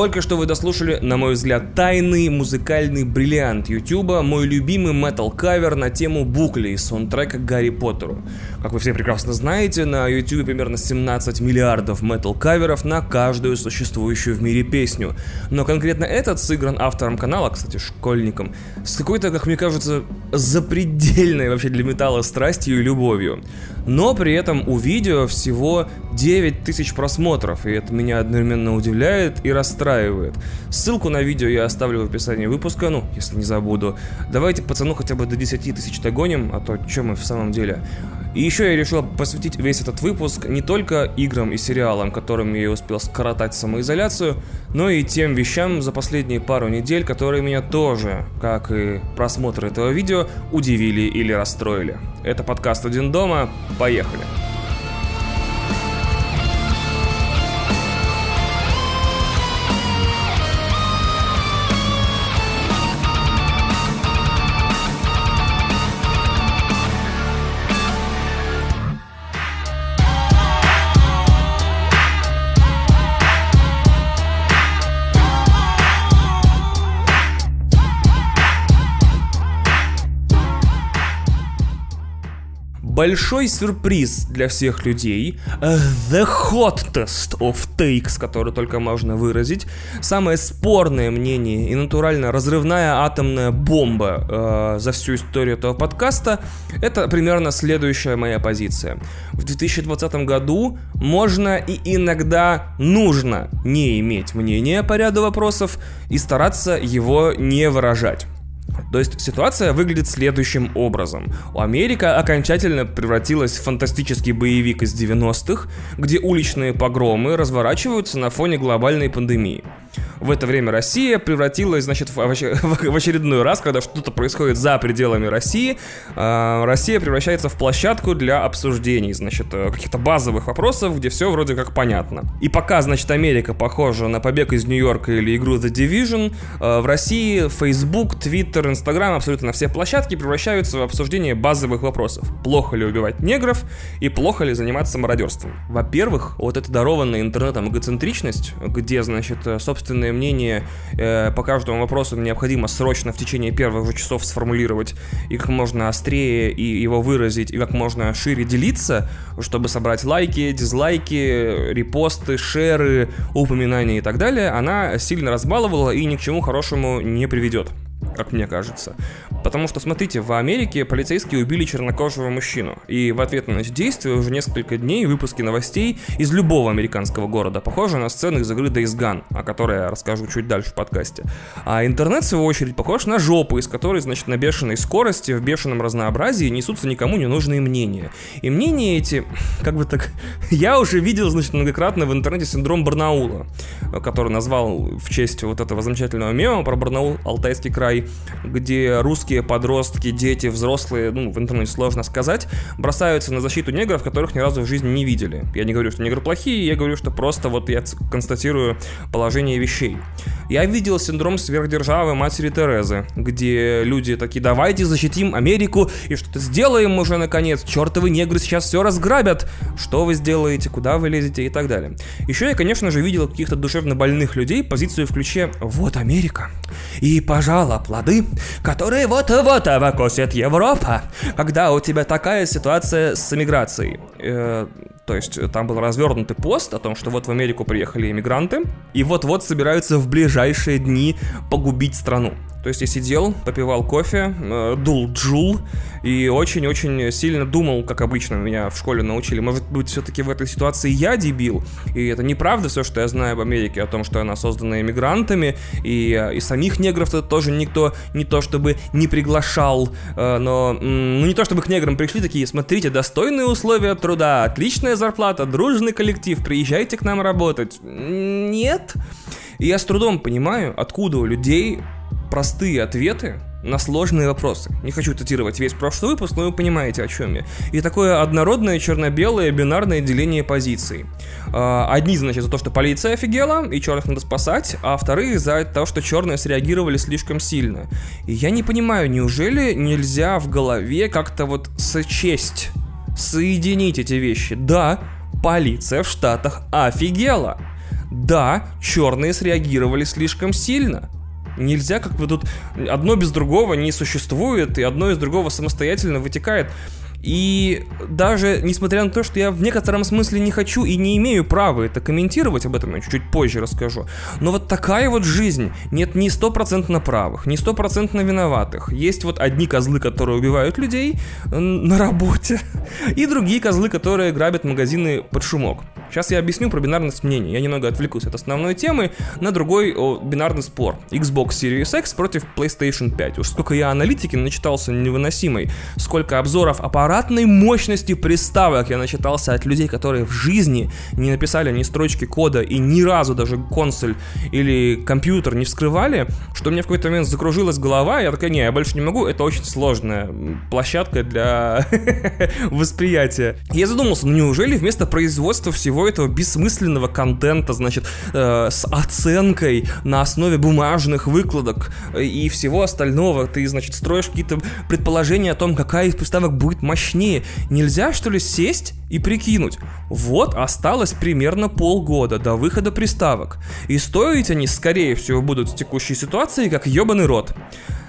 Только что вы дослушали, на мой взгляд, тайный музыкальный бриллиант Ютуба, мой любимый метал-кавер на тему букли из саундтрека Гарри Поттеру. Как вы все прекрасно знаете, на Ютубе примерно 17 миллиардов метал-каверов на каждую существующую в мире песню. Но конкретно этот сыгран автором канала, кстати, школьником, с какой-то, как мне кажется, запредельной вообще для металла страстью и любовью. Но при этом у видео всего 9 тысяч просмотров, и это меня одновременно удивляет и расстраивает. Ссылку на видео я оставлю в описании выпуска, ну, если не забуду. Давайте пацану хотя бы до 10 тысяч догоним, а то чем мы в самом деле. И еще я решил посвятить весь этот выпуск не только играм и сериалам, которыми я успел скоротать самоизоляцию, но и тем вещам за последние пару недель, которые меня тоже, как и просмотр этого видео, удивили или расстроили. Это подкаст «Один дома». Поехали! Большой сюрприз для всех людей. Uh, the hottest of takes, который только можно выразить. Самое спорное мнение и натурально разрывная атомная бомба uh, за всю историю этого подкаста. Это примерно следующая моя позиция. В 2020 году можно и иногда нужно не иметь мнения по ряду вопросов и стараться его не выражать. То есть ситуация выглядит следующим образом. У Америка окончательно превратилась в фантастический боевик из 90-х, где уличные погромы разворачиваются на фоне глобальной пандемии. В это время Россия превратилась, значит, в, очередной раз, когда что-то происходит за пределами России, а, Россия превращается в площадку для обсуждений, значит, э, каких-то базовых вопросов, где все вроде как понятно. И пока, значит, Америка похожа на побег из Нью-Йорка или игру The Division, э, в России Facebook, Twitter, Instagram, абсолютно все площадки превращаются в обсуждение базовых вопросов. Плохо ли убивать негров и плохо ли заниматься мародерством? Во-первых, вот эта дарованная интернетом эгоцентричность, где, значит, собственно, собственное мнение э, по каждому вопросу необходимо срочно в течение первых же часов сформулировать и как можно острее и его выразить, и как можно шире делиться, чтобы собрать лайки, дизлайки, репосты, шеры, упоминания и так далее, она сильно разбаловала и ни к чему хорошему не приведет как мне кажется. Потому что, смотрите, в Америке полицейские убили чернокожего мужчину. И в ответ на эти действия уже несколько дней выпуски новостей из любого американского города похожи на сцены из игры Days Gone, о которой я расскажу чуть дальше в подкасте. А интернет, в свою очередь, похож на жопу, из которой, значит, на бешеной скорости, в бешеном разнообразии несутся никому не нужные мнения. И мнения эти, как бы так, я уже видел, значит, многократно в интернете синдром Барнаула, который назвал в честь вот этого замечательного мема про Барнаул, Алтайский край, где русские подростки, дети, взрослые, ну, в интернете сложно сказать, бросаются на защиту негров, которых ни разу в жизни не видели. Я не говорю, что негры плохие, я говорю, что просто вот я констатирую положение вещей. Я видел синдром сверхдержавы матери Терезы, где люди такие, давайте защитим Америку и что-то сделаем уже наконец, чертовы негры сейчас все разграбят, что вы сделаете, куда вы лезете и так далее. Еще я, конечно же, видел каких-то душевно больных людей позицию в ключе «Вот Америка, и пожала плоды, которые вот-вот выкосит Европа, когда у тебя такая ситуация с эмиграцией. Э, то есть э, там был развернутый пост о том, что вот в Америку приехали иммигранты, и вот-вот собираются в ближайшие дни погубить страну. То есть я сидел, попивал кофе, э, дул джул и очень-очень сильно думал, как обычно меня в школе научили. Может быть, все-таки в этой ситуации я дебил, и это неправда все, что я знаю об Америке, о том, что она создана иммигрантами, и, э, и самих негров-то тоже никто не то чтобы не приглашал, э, но ну не то чтобы к неграм пришли такие, смотрите, достойные условия труда, отличная зарплата, дружный коллектив, приезжайте к нам работать. Нет. И я с трудом понимаю, откуда у людей простые ответы на сложные вопросы. Не хочу цитировать весь прошлый выпуск, но вы понимаете, о чем я. И такое однородное черно-белое бинарное деление позиций. А, одни, значит, за то, что полиция офигела, и черных надо спасать, а вторые за то, что черные среагировали слишком сильно. И я не понимаю, неужели нельзя в голове как-то вот сочесть, соединить эти вещи? Да, полиция в Штатах офигела Да, черные среагировали слишком сильно. Нельзя, как бы тут одно без другого не существует, и одно из другого самостоятельно вытекает. И даже несмотря на то, что я в некотором смысле не хочу и не имею права это комментировать, об этом я чуть-чуть позже расскажу, но вот такая вот жизнь. Нет ни стопроцентно правых, ни стопроцентно виноватых. Есть вот одни козлы, которые убивают людей на работе, и другие козлы, которые грабят магазины под шумок. Сейчас я объясню про бинарность мнений. Я немного отвлекусь от основной темы на другой о, бинарный спор. Xbox Series X против PlayStation 5. Уж сколько я аналитики начитался невыносимой, сколько обзоров аппаратной мощности приставок я начитался от людей, которые в жизни не написали ни строчки кода и ни разу даже консоль или компьютер не вскрывали, что мне в какой-то момент закружилась голова, и я такая, не, я больше не могу, это очень сложная площадка для восприятия. Я задумался, ну неужели вместо производства всего этого бессмысленного контента, значит, э, с оценкой на основе бумажных выкладок э, и всего остального. Ты, значит, строишь какие-то предположения о том, какая из приставок будет мощнее. Нельзя, что ли, сесть и прикинуть? Вот осталось примерно полгода до выхода приставок. И стоить они, скорее всего, будут в текущей ситуации, как ебаный рот.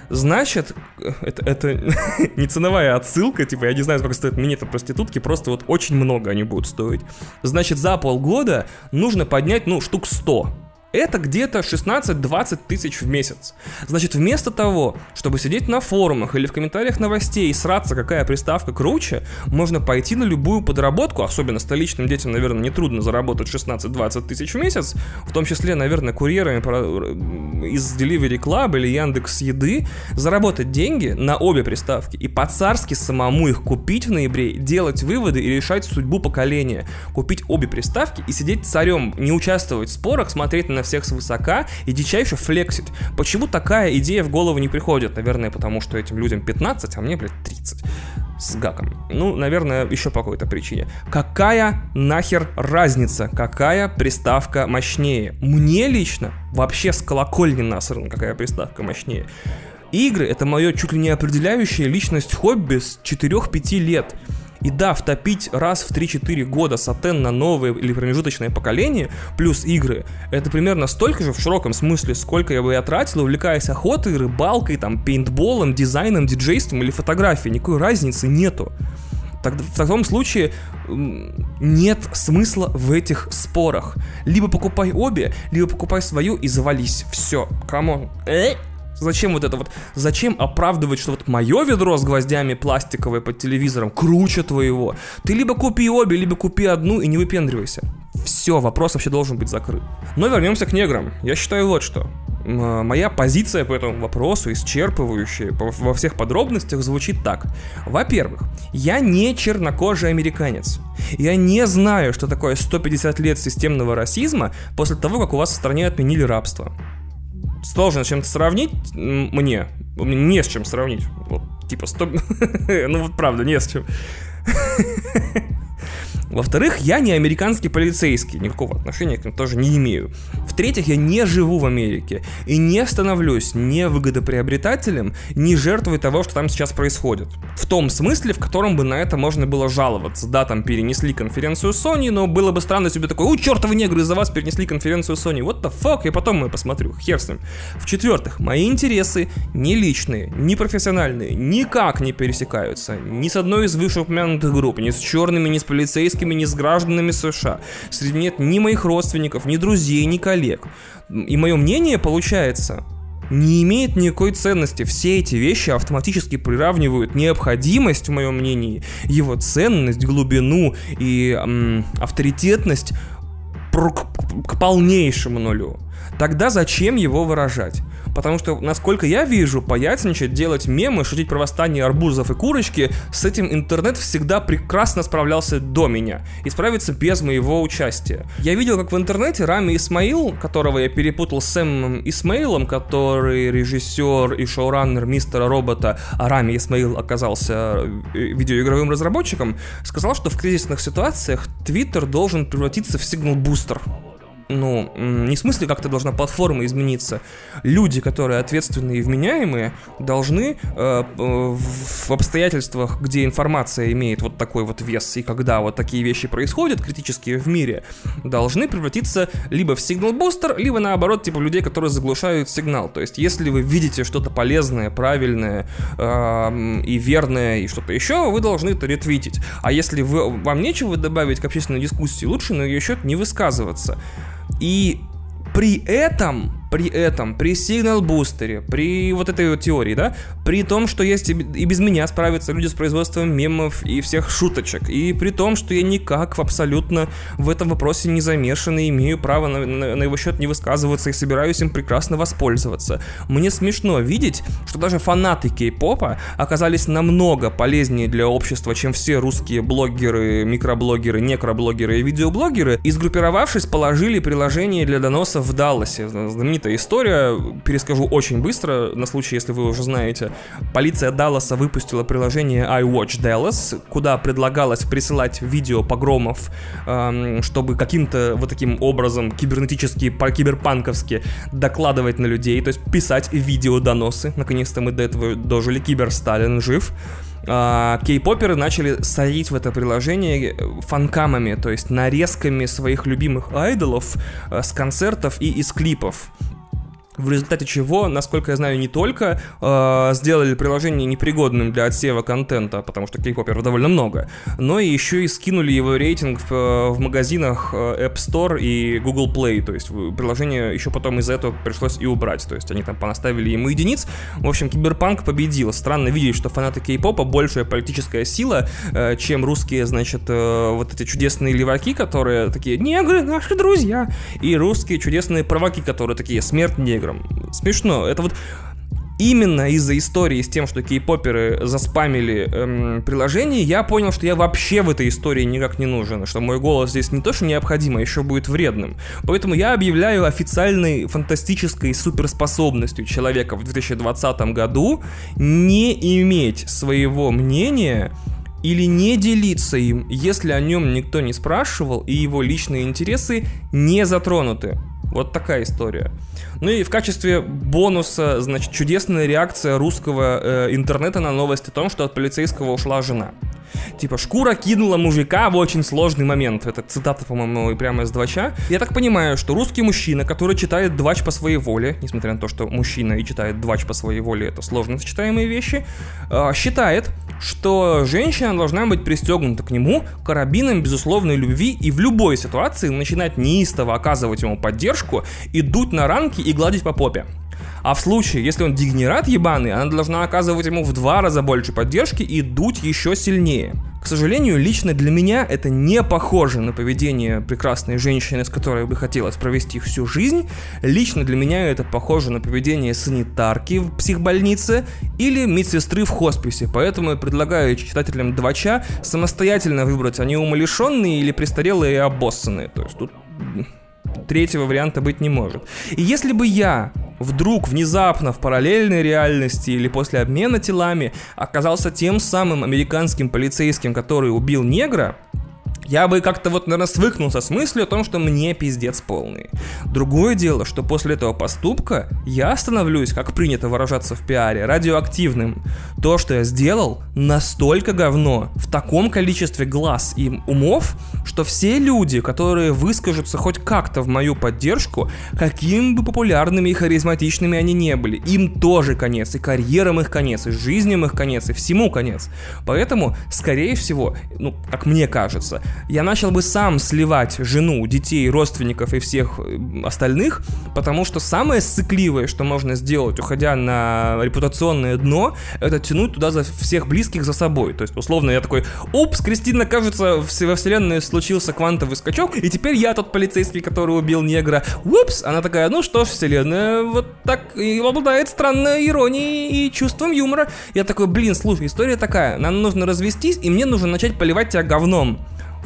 Значит, это, это не ценовая отсылка, типа, я не знаю, сколько стоят минеты проститутки, просто вот очень много они будут стоить. Значит, за полгода нужно поднять, ну, штук 100 это где-то 16-20 тысяч в месяц. Значит, вместо того, чтобы сидеть на форумах или в комментариях новостей и сраться, какая приставка круче, можно пойти на любую подработку, особенно столичным детям, наверное, нетрудно заработать 16-20 тысяч в месяц, в том числе, наверное, курьерами из Delivery Club или Яндекс Еды, заработать деньги на обе приставки и по-царски самому их купить в ноябре, делать выводы и решать судьбу поколения. Купить обе приставки и сидеть царем, не участвовать в спорах, смотреть на на всех свысока и дичайше флексить. Почему такая идея в голову не приходит? Наверное, потому что этим людям 15, а мне, блядь, 30 с гаком. Ну, наверное, еще по какой-то причине. Какая нахер разница? Какая приставка мощнее? Мне лично вообще с колокольни насрано, какая приставка мощнее. Игры — это мое чуть ли не определяющее личность хобби с 4-5 лет. И да, втопить раз в 3-4 года сотен на новое или промежуточное поколение, плюс игры, это примерно столько же в широком смысле, сколько я бы я тратил, увлекаясь охотой, рыбалкой, там, пейнтболом, дизайном, диджейством или фотографией. Никакой разницы нету. Так, в таком случае нет смысла в этих спорах. Либо покупай обе, либо покупай свою и завались. Все, come on. Зачем вот это вот? Зачем оправдывать, что вот мое ведро с гвоздями пластиковое под телевизором круче твоего? Ты либо купи обе, либо купи одну и не выпендривайся. Все, вопрос вообще должен быть закрыт. Но вернемся к неграм. Я считаю вот что. Моя позиция по этому вопросу, исчерпывающая во всех подробностях, звучит так. Во-первых, я не чернокожий американец. Я не знаю, что такое 150 лет системного расизма после того, как у вас в стране отменили рабство сложно с чем-то сравнить мне. Не с чем сравнить. Вот, типа, стоп... ну вот правда, не с чем. Во-вторых, я не американский полицейский, никакого отношения к ним тоже не имею. В-третьих, я не живу в Америке и не становлюсь ни выгодоприобретателем, ни жертвой того, что там сейчас происходит. В том смысле, в котором бы на это можно было жаловаться. Да, там перенесли конференцию Sony, но было бы странно, бы такой, у, чертовы негры, из-за вас перенесли конференцию Sony. What the fuck? И потом мы посмотрю, хер с ним. В-четвертых, мои интересы не личные, не профессиональные, никак не пересекаются ни с одной из вышеупомянутых групп, ни с черными, ни с полицейскими, полицейскими, ни с гражданами США. Среди нет ни моих родственников, ни друзей, ни коллег. И мое мнение, получается, не имеет никакой ценности. Все эти вещи автоматически приравнивают необходимость, в моем мнении, его ценность, глубину и м, авторитетность к полнейшему нулю. Тогда зачем его выражать? Потому что, насколько я вижу, поясничать, делать мемы, шутить про восстание арбузов и курочки, с этим интернет всегда прекрасно справлялся до меня. И справится без моего участия. Я видел, как в интернете Рами Исмаил, которого я перепутал с Сэмом Исмаилом, который режиссер и шоураннер Мистера Робота, а Рами Исмаил оказался э, видеоигровым разработчиком, сказал, что в кризисных ситуациях Твиттер должен превратиться в сигнал-бустер. Ну, не в смысле как-то должна платформа измениться. Люди, которые ответственные и вменяемые, должны э, в обстоятельствах, где информация имеет вот такой вот вес, и когда вот такие вещи происходят, критические в мире, должны превратиться либо в сигнал-бустер, либо наоборот, типа людей, которые заглушают сигнал. То есть, если вы видите что-то полезное, правильное э, и верное, и что-то еще, вы должны это ретвитить. А если вы, вам нечего добавить к общественной дискуссии, лучше на ее счет не высказываться. И при этом при этом, при сигнал бустере, при вот этой вот теории, да, при том, что есть и без меня справятся люди с производством мемов и всех шуточек, и при том, что я никак абсолютно в этом вопросе не замешан и имею право на, на, на его счет не высказываться и собираюсь им прекрасно воспользоваться. Мне смешно видеть, что даже фанаты кей-попа оказались намного полезнее для общества, чем все русские блогеры, микроблогеры, некроблогеры и видеоблогеры, и сгруппировавшись, положили приложение для доносов в Далласе, знаменитая история, перескажу очень быстро, на случай, если вы уже знаете. Полиция Далласа выпустила приложение iWatch Dallas, куда предлагалось присылать видео погромов, эм, чтобы каким-то вот таким образом кибернетически, по-киберпанковски докладывать на людей, то есть писать видеодоносы. Наконец-то мы до этого дожили, киберсталин жив. А, кей-поперы начали садить в это приложение фанкамами, то есть нарезками своих любимых айдолов э, с концертов и из клипов в результате чего, насколько я знаю, не только э, сделали приложение непригодным для отсева контента, потому что кей-поперов довольно много, но и еще и скинули его рейтинг в, в магазинах э, App Store и Google Play, то есть приложение еще потом из-за этого пришлось и убрать, то есть они там понаставили ему единиц. В общем, Киберпанк победил. Странно видеть, что фанаты кей-попа большая политическая сила, э, чем русские, значит, э, вот эти чудесные леваки, которые такие «негры, наши друзья», и русские чудесные провоки, которые такие «смерть неграм» неграм. Смешно. Это вот именно из-за истории с тем, что кей-поперы заспамили эм, приложение, я понял, что я вообще в этой истории никак не нужен, что мой голос здесь не то, что необходимо, а еще будет вредным. Поэтому я объявляю официальной фантастической суперспособностью человека в 2020 году не иметь своего мнения или не делиться им, если о нем никто не спрашивал и его личные интересы не затронуты. Вот такая история. Ну и в качестве бонуса, значит, чудесная реакция русского э, интернета на новость о том, что от полицейского ушла жена. Типа, шкура кинула мужика в очень сложный момент. Это цитата, по-моему, прямо из Двача. Я так понимаю, что русский мужчина, который читает Двач по своей воле, несмотря на то, что мужчина и читает Двач по своей воле, это сложно сочетаемые вещи, э, считает, что женщина должна быть пристегнута к нему карабином безусловной любви и в любой ситуации начинать неистово оказывать ему поддержку и дуть на ранки и гладить по попе. А в случае, если он дегенерат ебаный, она должна оказывать ему в два раза больше поддержки и дуть еще сильнее. К сожалению, лично для меня это не похоже на поведение прекрасной женщины, с которой бы хотелось провести всю жизнь. Лично для меня это похоже на поведение санитарки в психбольнице или медсестры в хосписе. Поэтому я предлагаю читателям Двача самостоятельно выбрать, они умалишенные или престарелые и обоссанные. То есть тут Третьего варианта быть не может. И если бы я вдруг внезапно в параллельной реальности или после обмена телами оказался тем самым американским полицейским, который убил негра, я бы как-то вот, наверное, свыкнулся с мыслью о том, что мне пиздец полный. Другое дело, что после этого поступка я становлюсь, как принято выражаться в пиаре, радиоактивным. То, что я сделал, настолько говно, в таком количестве глаз и умов, что все люди, которые выскажутся хоть как-то в мою поддержку, какими бы популярными и харизматичными они не были, им тоже конец, и карьерам их конец, и жизням их конец, и всему конец. Поэтому, скорее всего, ну, как мне кажется, я начал бы сам сливать жену, детей, родственников и всех э, остальных, потому что самое сцикливое, что можно сделать, уходя на репутационное дно, это тянуть туда за всех близких за собой. То есть, условно, я такой, упс, Кристина, кажется, во вселенной случился квантовый скачок, и теперь я тот полицейский, который убил негра. Упс, она такая, ну что вселенная вот так и обладает странной иронией и чувством юмора. Я такой, блин, слушай, история такая, нам нужно развестись, и мне нужно начать поливать тебя говном.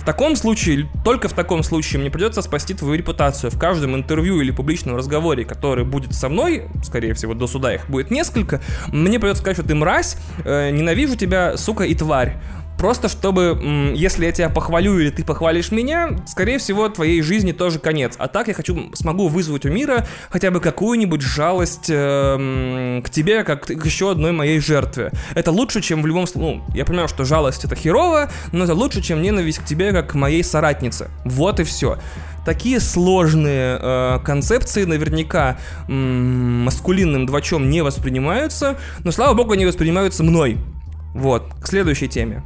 Таком случае, только в таком случае мне придется спасти твою репутацию. В каждом интервью или публичном разговоре, который будет со мной, скорее всего, до суда их будет несколько, мне придется сказать, что ты мразь, э, ненавижу тебя, сука и тварь. Просто чтобы, если я тебя похвалю или ты похвалишь меня, скорее всего, твоей жизни тоже конец. А так я хочу, смогу вызвать у мира хотя бы какую-нибудь жалость э, к тебе, как к еще одной моей жертве. Это лучше, чем в любом случае... Ну, я понимаю, что жалость это херово, но это лучше, чем ненависть к тебе, как к моей соратнице. Вот и все такие сложные э, концепции наверняка м- маскулинным двачом не воспринимаются, но слава богу, они воспринимаются мной. Вот, к следующей теме.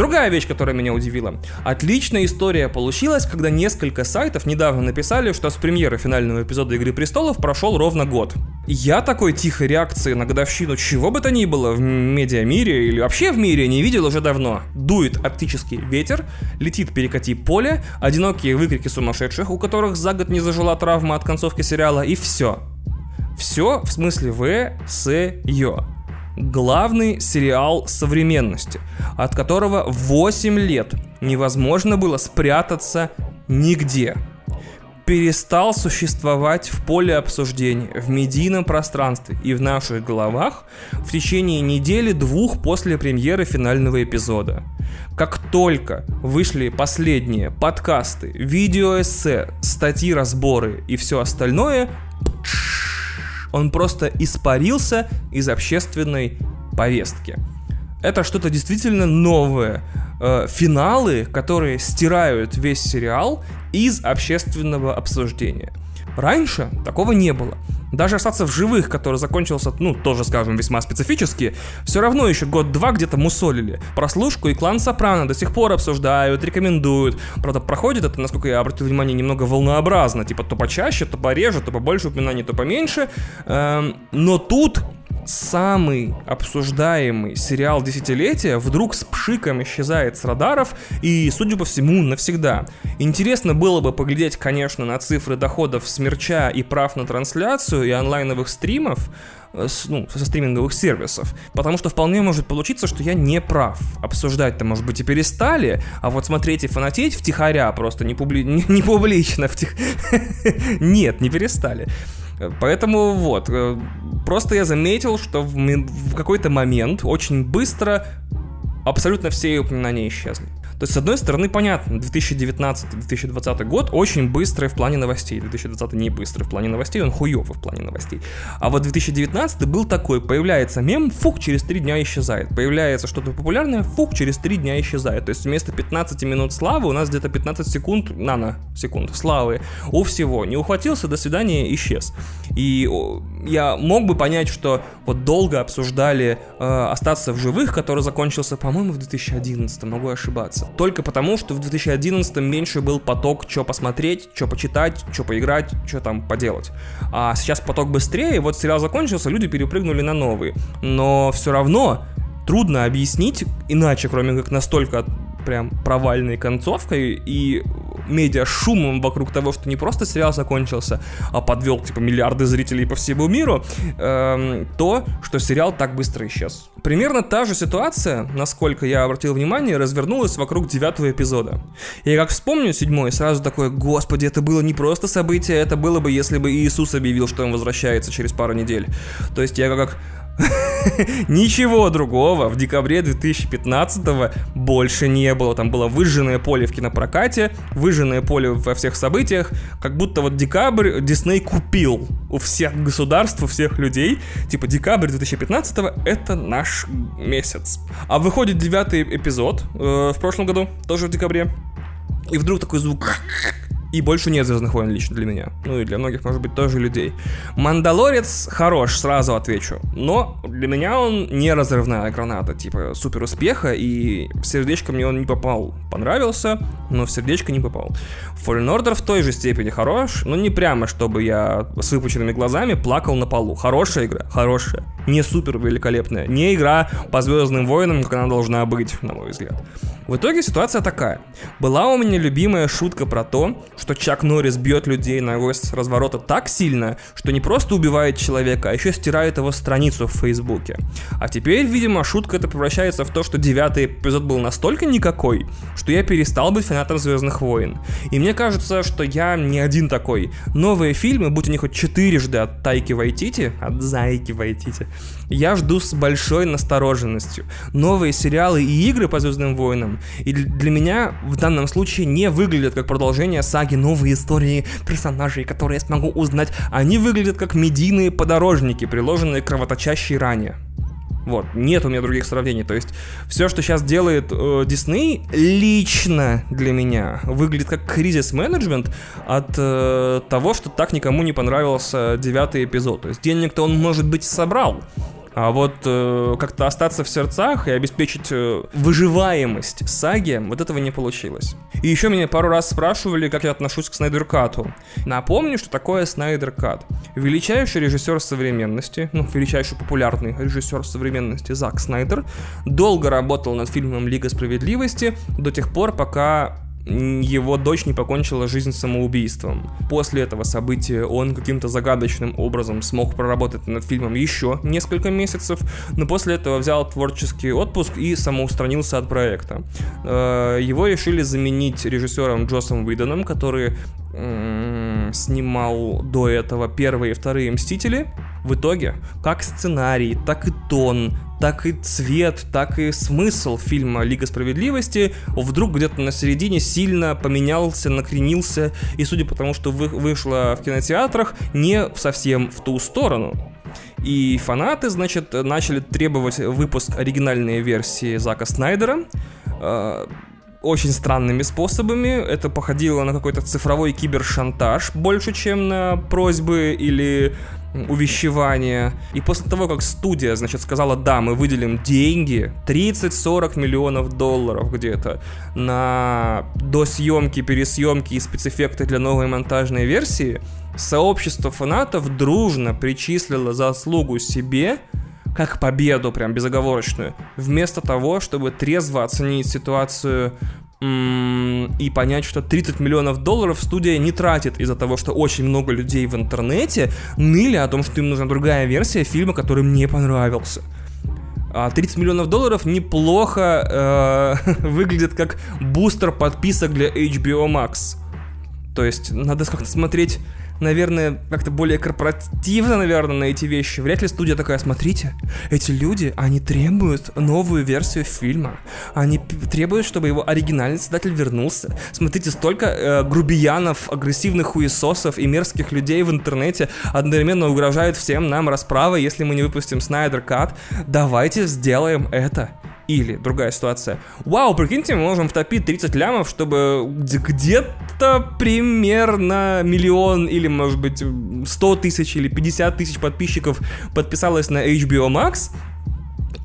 Другая вещь, которая меня удивила. Отличная история получилась, когда несколько сайтов недавно написали, что с премьеры финального эпизода Игры Престолов прошел ровно год. Я такой тихой реакции на годовщину чего бы то ни было в медиамире или вообще в мире не видел уже давно. Дует оптический ветер, летит перекати поле, одинокие выкрики сумасшедших, у которых за год не зажила травма от концовки сериала, и все. Все в смысле В с Ё главный сериал современности, от которого 8 лет невозможно было спрятаться нигде. Перестал существовать в поле обсуждения, в медийном пространстве и в наших головах в течение недели-двух после премьеры финального эпизода. Как только вышли последние подкасты, видеоэссе, статьи, разборы и все остальное, он просто испарился из общественной повестки. Это что-то действительно новое. Э, финалы, которые стирают весь сериал из общественного обсуждения. Раньше такого не было. Даже остаться в живых, который закончился, ну, тоже, скажем, весьма специфически, все равно еще год-два где-то мусолили. Прослушку и клан Сопрано до сих пор обсуждают, рекомендуют. Правда, проходит это, насколько я обратил внимание, немного волнообразно. Типа то почаще, то пореже, то побольше упоминаний, то поменьше. Эм, но тут самый обсуждаемый сериал десятилетия вдруг с пшиком исчезает с радаров и, судя по всему, навсегда. Интересно было бы поглядеть, конечно, на цифры доходов смерча и прав на трансляцию и онлайновых стримов, э, ну, со стриминговых сервисов. Потому что вполне может получиться, что я не прав. Обсуждать-то, может быть, и перестали, а вот смотреть и фанатеть втихаря просто не, публи... не, не публично. Втих... Нет, не перестали. Поэтому вот, э, просто я заметил, что в, в какой-то момент очень быстро абсолютно все упоминания исчезли. То есть, с одной стороны, понятно, 2019-2020 год очень быстрый в плане новостей. 2020 не быстрый в плане новостей, он хуёвый в плане новостей. А вот 2019 был такой, появляется мем, фух, через 3 дня исчезает. Появляется что-то популярное, фух, через 3 дня исчезает. То есть, вместо 15 минут славы у нас где-то 15 секунд, нано секунд славы у всего. Не ухватился, до свидания, исчез. И я мог бы понять, что вот долго обсуждали э, «Остаться в живых», который закончился, по-моему, в 2011, могу ошибаться только потому, что в 2011 меньше был поток, что посмотреть, что почитать, что поиграть, что там поделать. А сейчас поток быстрее, вот сериал закончился, люди перепрыгнули на новый. Но все равно трудно объяснить иначе, кроме как настолько прям провальной концовкой и медиа шумом вокруг того, что не просто сериал закончился, а подвел типа миллиарды зрителей по всему миру, эм, то, что сериал так быстро исчез. Примерно та же ситуация, насколько я обратил внимание, развернулась вокруг девятого эпизода. И как вспомню седьмой, сразу такое, господи, это было не просто событие, это было бы, если бы Иисус объявил, что он возвращается через пару недель. То есть я как Ничего другого в декабре 2015 больше не было. Там было выжженное поле в кинопрокате, выжженное поле во всех событиях. Как будто вот декабрь Дисней купил у всех государств, у всех людей. Типа декабрь 2015 это наш месяц. А выходит девятый эпизод э, в прошлом году, тоже в декабре. И вдруг такой звук и больше нет Звездных войн лично для меня. Ну и для многих, может быть, тоже людей. Мандалорец хорош, сразу отвечу. Но для меня он не разрывная граната, типа супер успеха, и в сердечко мне он не попал. Понравился, но в сердечко не попал. Fallen Order в той же степени хорош, но не прямо, чтобы я с выпученными глазами плакал на полу. Хорошая игра, хорошая. Не супер великолепная. Не игра по Звездным войнам, как она должна быть, на мой взгляд. В итоге ситуация такая. Была у меня любимая шутка про то, что Чак Норрис бьет людей на с разворота так сильно, что не просто убивает человека, а еще стирает его страницу в Фейсбуке. А теперь, видимо, шутка это превращается в то, что девятый эпизод был настолько никакой, что я перестал быть фанатом Звездных войн. И мне кажется, что я не один такой. Новые фильмы, будь они хоть четырежды от Тайки Вайтити, от Зайки Вайтити, Я жду с большой настороженностью. Новые сериалы и игры по Звездным войнам и для меня в данном случае не выглядят как продолжение саги новые истории персонажей, которые я смогу узнать. Они выглядят как медийные подорожники, приложенные к кровоточащей ране. Вот, нет у меня других сравнений. То есть все, что сейчас делает э, лично для меня выглядит как кризис-менеджмент от э, того, что так никому не понравился девятый эпизод. То есть денег-то он, может быть, собрал. А вот э, как-то остаться в сердцах и обеспечить э, выживаемость саги, вот этого не получилось. И еще меня пару раз спрашивали, как я отношусь к Снайдер Кату. Напомню, что такое Снайдер Кат. Величайший режиссер современности, ну, величайший популярный режиссер современности Зак Снайдер, долго работал над фильмом Лига Справедливости до тех пор, пока его дочь не покончила жизнь самоубийством. После этого события он каким-то загадочным образом смог проработать над фильмом еще несколько месяцев, но после этого взял творческий отпуск и самоустранился от проекта. Э, его решили заменить режиссером Джосом Уидоном, который снимал до этого первые и вторые «Мстители», в итоге, как сценарий, так и тон, так и цвет, так и смысл фильма «Лига справедливости» вдруг где-то на середине сильно поменялся, накренился, и судя по тому, что вы, вышло в кинотеатрах, не совсем в ту сторону. И фанаты, значит, начали требовать выпуск оригинальной версии Зака Снайдера, э, очень странными способами. Это походило на какой-то цифровой кибершантаж больше, чем на просьбы или увещевания. И после того, как студия, значит, сказала, да, мы выделим деньги, 30-40 миллионов долларов где-то, на досъемки, пересъемки и спецэффекты для новой монтажной версии, сообщество фанатов дружно причислило заслугу себе как победу, прям безоговорочную, вместо того, чтобы трезво оценить ситуацию и понять, что 30 миллионов долларов студия не тратит из-за того, что очень много людей в интернете ныли о том, что им нужна другая версия фильма, который мне понравился. 30 а миллионов долларов неплохо э, выглядит как бустер подписок для HBO Max. То есть надо как-то смотреть наверное, как-то более корпоративно, наверное, на эти вещи. Вряд ли студия такая, смотрите, эти люди, они требуют новую версию фильма. Они требуют, чтобы его оригинальный создатель вернулся. Смотрите, столько э, грубиянов, агрессивных хуесосов и мерзких людей в интернете одновременно угрожают всем нам расправой, если мы не выпустим Снайдер Кат. Давайте сделаем это. Или другая ситуация. Вау, прикиньте, мы можем втопить 30 лямов, чтобы где-то примерно миллион или, может быть, 100 тысяч или 50 тысяч подписчиков подписалось на HBO Max,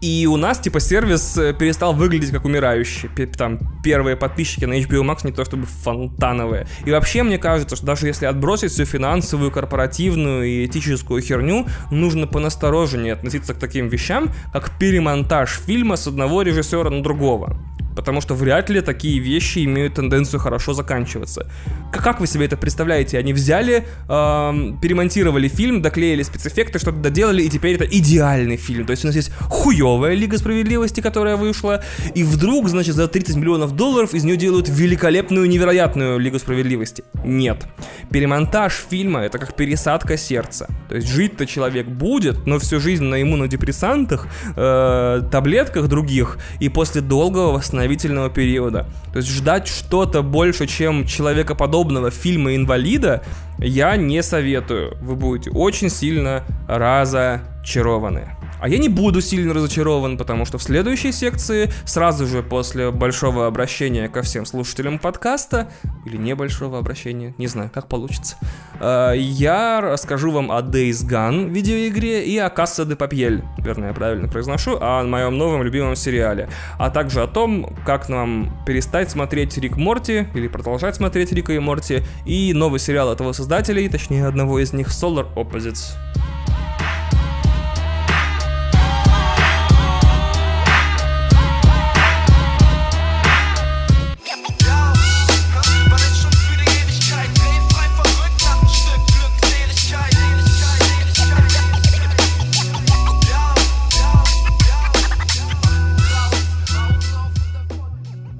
и у нас, типа, сервис э, перестал выглядеть как умирающий. Там, первые подписчики на HBO Max не то чтобы фонтановые. И вообще, мне кажется, что даже если отбросить всю финансовую, корпоративную и этическую херню, нужно понастороженнее относиться к таким вещам, как перемонтаж фильма с одного режиссера на другого потому что вряд ли такие вещи имеют тенденцию хорошо заканчиваться. Как вы себе это представляете? Они взяли, эм, перемонтировали фильм, доклеили спецэффекты, что-то доделали, и теперь это идеальный фильм. То есть у нас есть хуевая Лига Справедливости, которая вышла, и вдруг, значит, за 30 миллионов долларов из нее делают великолепную, невероятную Лигу Справедливости. Нет. Перемонтаж фильма — это как пересадка сердца. То есть жить-то человек будет, но всю жизнь на иммунодепрессантах, э, таблетках других, и после долгого восстановления восстановительного периода. То есть ждать что-то больше, чем человекоподобного фильма инвалида, я не советую. Вы будете очень сильно разочарованы. А я не буду сильно разочарован, потому что в следующей секции, сразу же после большого обращения ко всем слушателям подкаста, или небольшого обращения, не знаю, как получится, э, я расскажу вам о Days Gone видеоигре и о Casa de Papel, верно, я правильно произношу, о моем новом любимом сериале, а также о том, как нам перестать смотреть Рик Морти, или продолжать смотреть Рика и Морти, и новый сериал этого создателей, точнее одного из них, Solar Opposites.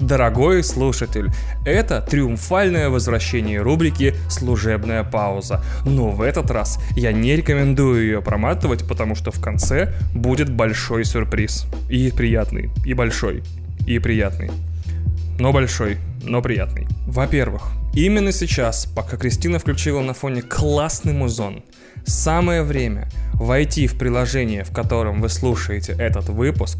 Дорогой слушатель, это триумфальное возвращение рубрики «Служебная пауза». Но в этот раз я не рекомендую ее проматывать, потому что в конце будет большой сюрприз. И приятный, и большой, и приятный. Но большой, но приятный. Во-первых, именно сейчас, пока Кристина включила на фоне классный музон, самое время войти в приложение, в котором вы слушаете этот выпуск,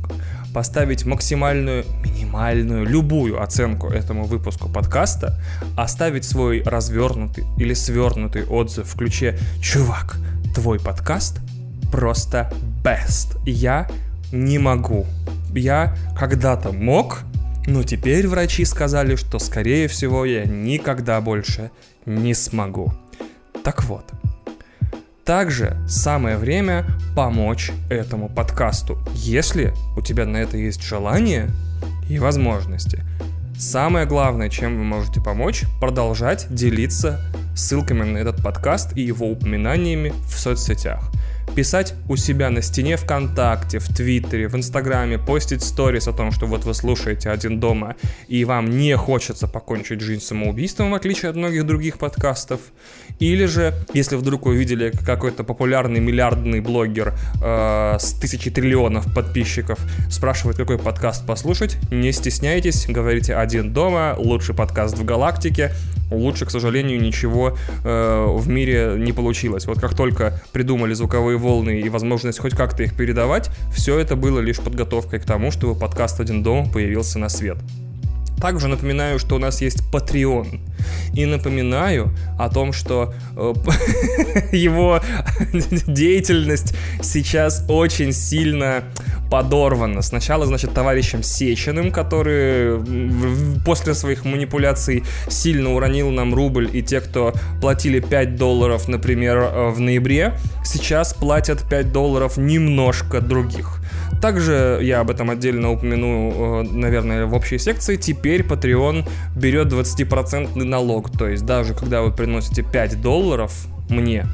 поставить максимальную, минимальную, любую оценку этому выпуску подкаста, оставить свой развернутый или свернутый отзыв в ключе «Чувак, твой подкаст просто best». Я не могу. Я когда-то мог, но теперь врачи сказали, что скорее всего я никогда больше не смогу. Так вот, также самое время помочь этому подкасту, если у тебя на это есть желание и возможности. Самое главное, чем вы можете помочь, продолжать делиться ссылками на этот подкаст и его упоминаниями в соцсетях писать у себя на стене ВКонтакте, в Твиттере, в Инстаграме, постить сторис о том, что вот вы слушаете «Один дома» и вам не хочется покончить жизнь самоубийством, в отличие от многих других подкастов. Или же, если вдруг вы видели какой-то популярный миллиардный блогер э, с тысячи триллионов подписчиков спрашивает, какой подкаст послушать, не стесняйтесь, говорите «Один дома», лучший подкаст в галактике, лучше, к сожалению, ничего э, в мире не получилось. Вот как только придумали звуковые волны и возможность хоть как-то их передавать, все это было лишь подготовкой к тому, чтобы подкаст «Один дом» появился на свет. Также напоминаю, что у нас есть Patreon. И напоминаю о том, что э, его деятельность сейчас очень сильно подорвана. Сначала, значит, товарищем Сеченым, который после своих манипуляций сильно уронил нам рубль, и те, кто платили 5 долларов, например, э, в ноябре, сейчас платят 5 долларов немножко других. Также я об этом отдельно упомяну, э, наверное, в общей секции. Теперь Patreon берет 20% налог. То есть даже когда вы приносите 5 долларов мне,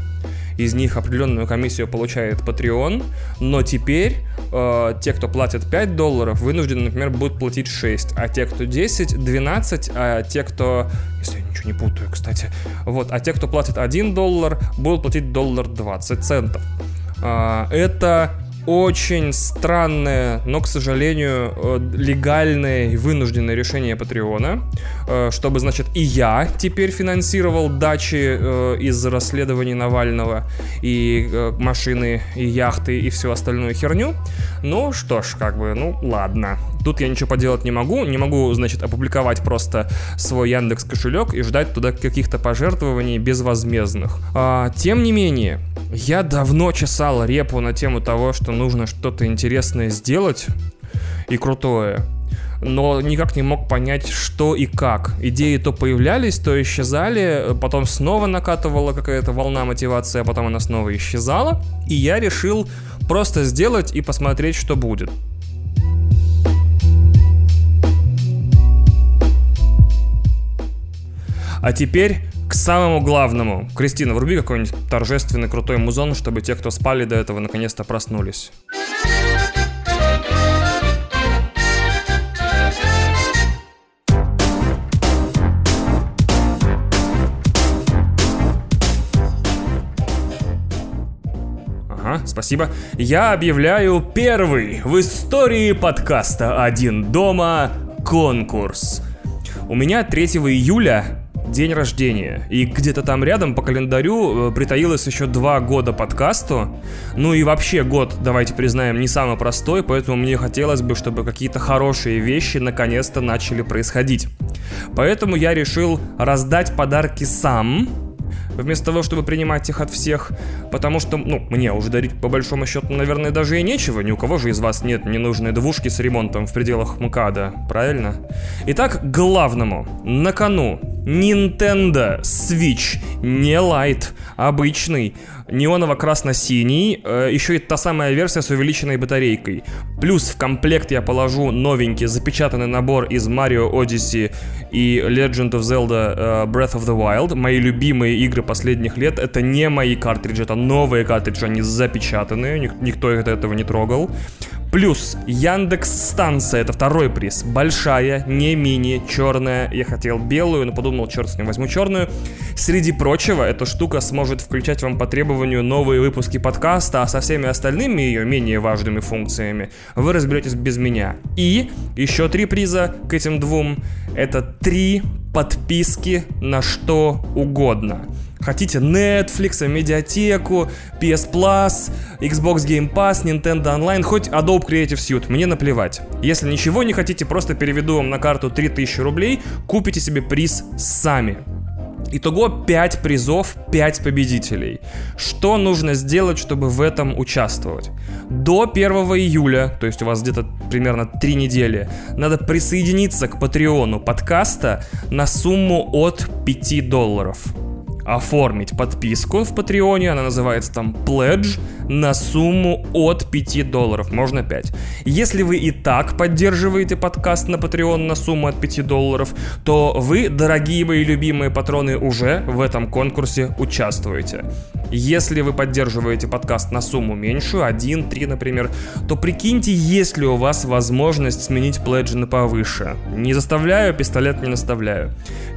из них определенную комиссию получает Patreon, но теперь э, те, кто платят 5 долларов, вынуждены, например, будут платить 6, а те, кто 10, 12, а те, кто, если я ничего не путаю, кстати, вот, а те, кто платит 1 доллар, будут платить доллар 20 центов. Э, это очень странное, но, к сожалению, э, легальное и вынужденное решение Патреона, э, чтобы, значит, и я теперь финансировал дачи э, из расследований Навального и машины, и яхты, и всю остальную херню. Ну что ж, как бы, ну ладно. Тут я ничего поделать не могу. Не могу, значит, опубликовать просто свой Яндекс кошелек и ждать туда каких-то пожертвований безвозмездных. А, тем не менее, я давно чесал репу на тему того, что нужно что-то интересное сделать и крутое но никак не мог понять, что и как. Идеи то появлялись, то исчезали, потом снова накатывала какая-то волна мотивации, а потом она снова исчезала, и я решил просто сделать и посмотреть, что будет. А теперь к самому главному. Кристина, вруби какой-нибудь торжественный крутой музон, чтобы те, кто спали до этого, наконец-то проснулись. Ага, спасибо. Я объявляю первый в истории подкаста «Один дома» конкурс. У меня 3 июля день рождения. И где-то там рядом по календарю э, притаилось еще два года подкасту. Ну и вообще год, давайте признаем, не самый простой, поэтому мне хотелось бы, чтобы какие-то хорошие вещи наконец-то начали происходить. Поэтому я решил раздать подарки сам, вместо того, чтобы принимать их от всех, потому что, ну, мне уже дарить по большому счету, наверное, даже и нечего, ни у кого же из вас нет ненужной двушки с ремонтом в пределах МКАДа, правильно? Итак, главному. На кону Nintendo Switch, не Lite, обычный, неоново-красно-синий, э, еще и та самая версия с увеличенной батарейкой. Плюс в комплект я положу новенький запечатанный набор из Mario Odyssey и Legend of Zelda э, Breath of the Wild. Мои любимые игры последних лет. Это не мои картриджи, это новые картриджи, они запечатанные, ник- никто этого не трогал. Плюс Яндекс станция, это второй приз. Большая, не мини, черная. Я хотел белую, но подумал, черт с ним, возьму черную. Среди прочего, эта штука сможет включать вам по требованию новые выпуски подкаста, а со всеми остальными ее менее важными функциями вы разберетесь без меня. И еще три приза к этим двум. Это три подписки на что угодно. Хотите Netflix, медиатеку, PS Plus, Xbox Game Pass, Nintendo Online, хоть Adobe Creative Suite, мне наплевать. Если ничего не хотите, просто переведу вам на карту 3000 рублей, купите себе приз сами. Итого 5 призов, 5 победителей. Что нужно сделать, чтобы в этом участвовать? До 1 июля, то есть у вас где-то примерно 3 недели, надо присоединиться к патреону подкаста на сумму от 5 долларов оформить подписку в Патреоне, она называется там Pledge, на сумму от 5 долларов, можно 5. Если вы и так поддерживаете подкаст на Patreon на сумму от 5 долларов, то вы, дорогие мои любимые патроны, уже в этом конкурсе участвуете. Если вы поддерживаете подкаст на сумму меньшую, 1, 3, например, то прикиньте, есть ли у вас возможность сменить пледжи на повыше. Не заставляю, пистолет не наставляю.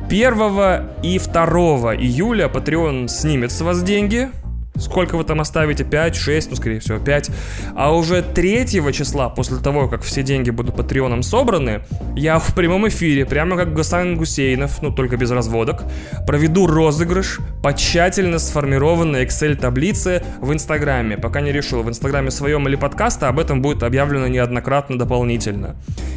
1 и 2 июля Patreon снимет с вас деньги, Сколько вы там оставите? 5, 6, ну, скорее всего, 5. А уже 3 числа, после того, как все деньги будут патреоном собраны, я в прямом эфире, прямо как Гасан Гусейнов, ну, только без разводок, проведу розыгрыш по тщательно сформированной Excel-таблице в Инстаграме. Пока не решил, в Инстаграме своем или подкаста, об этом будет объявлено неоднократно дополнительно.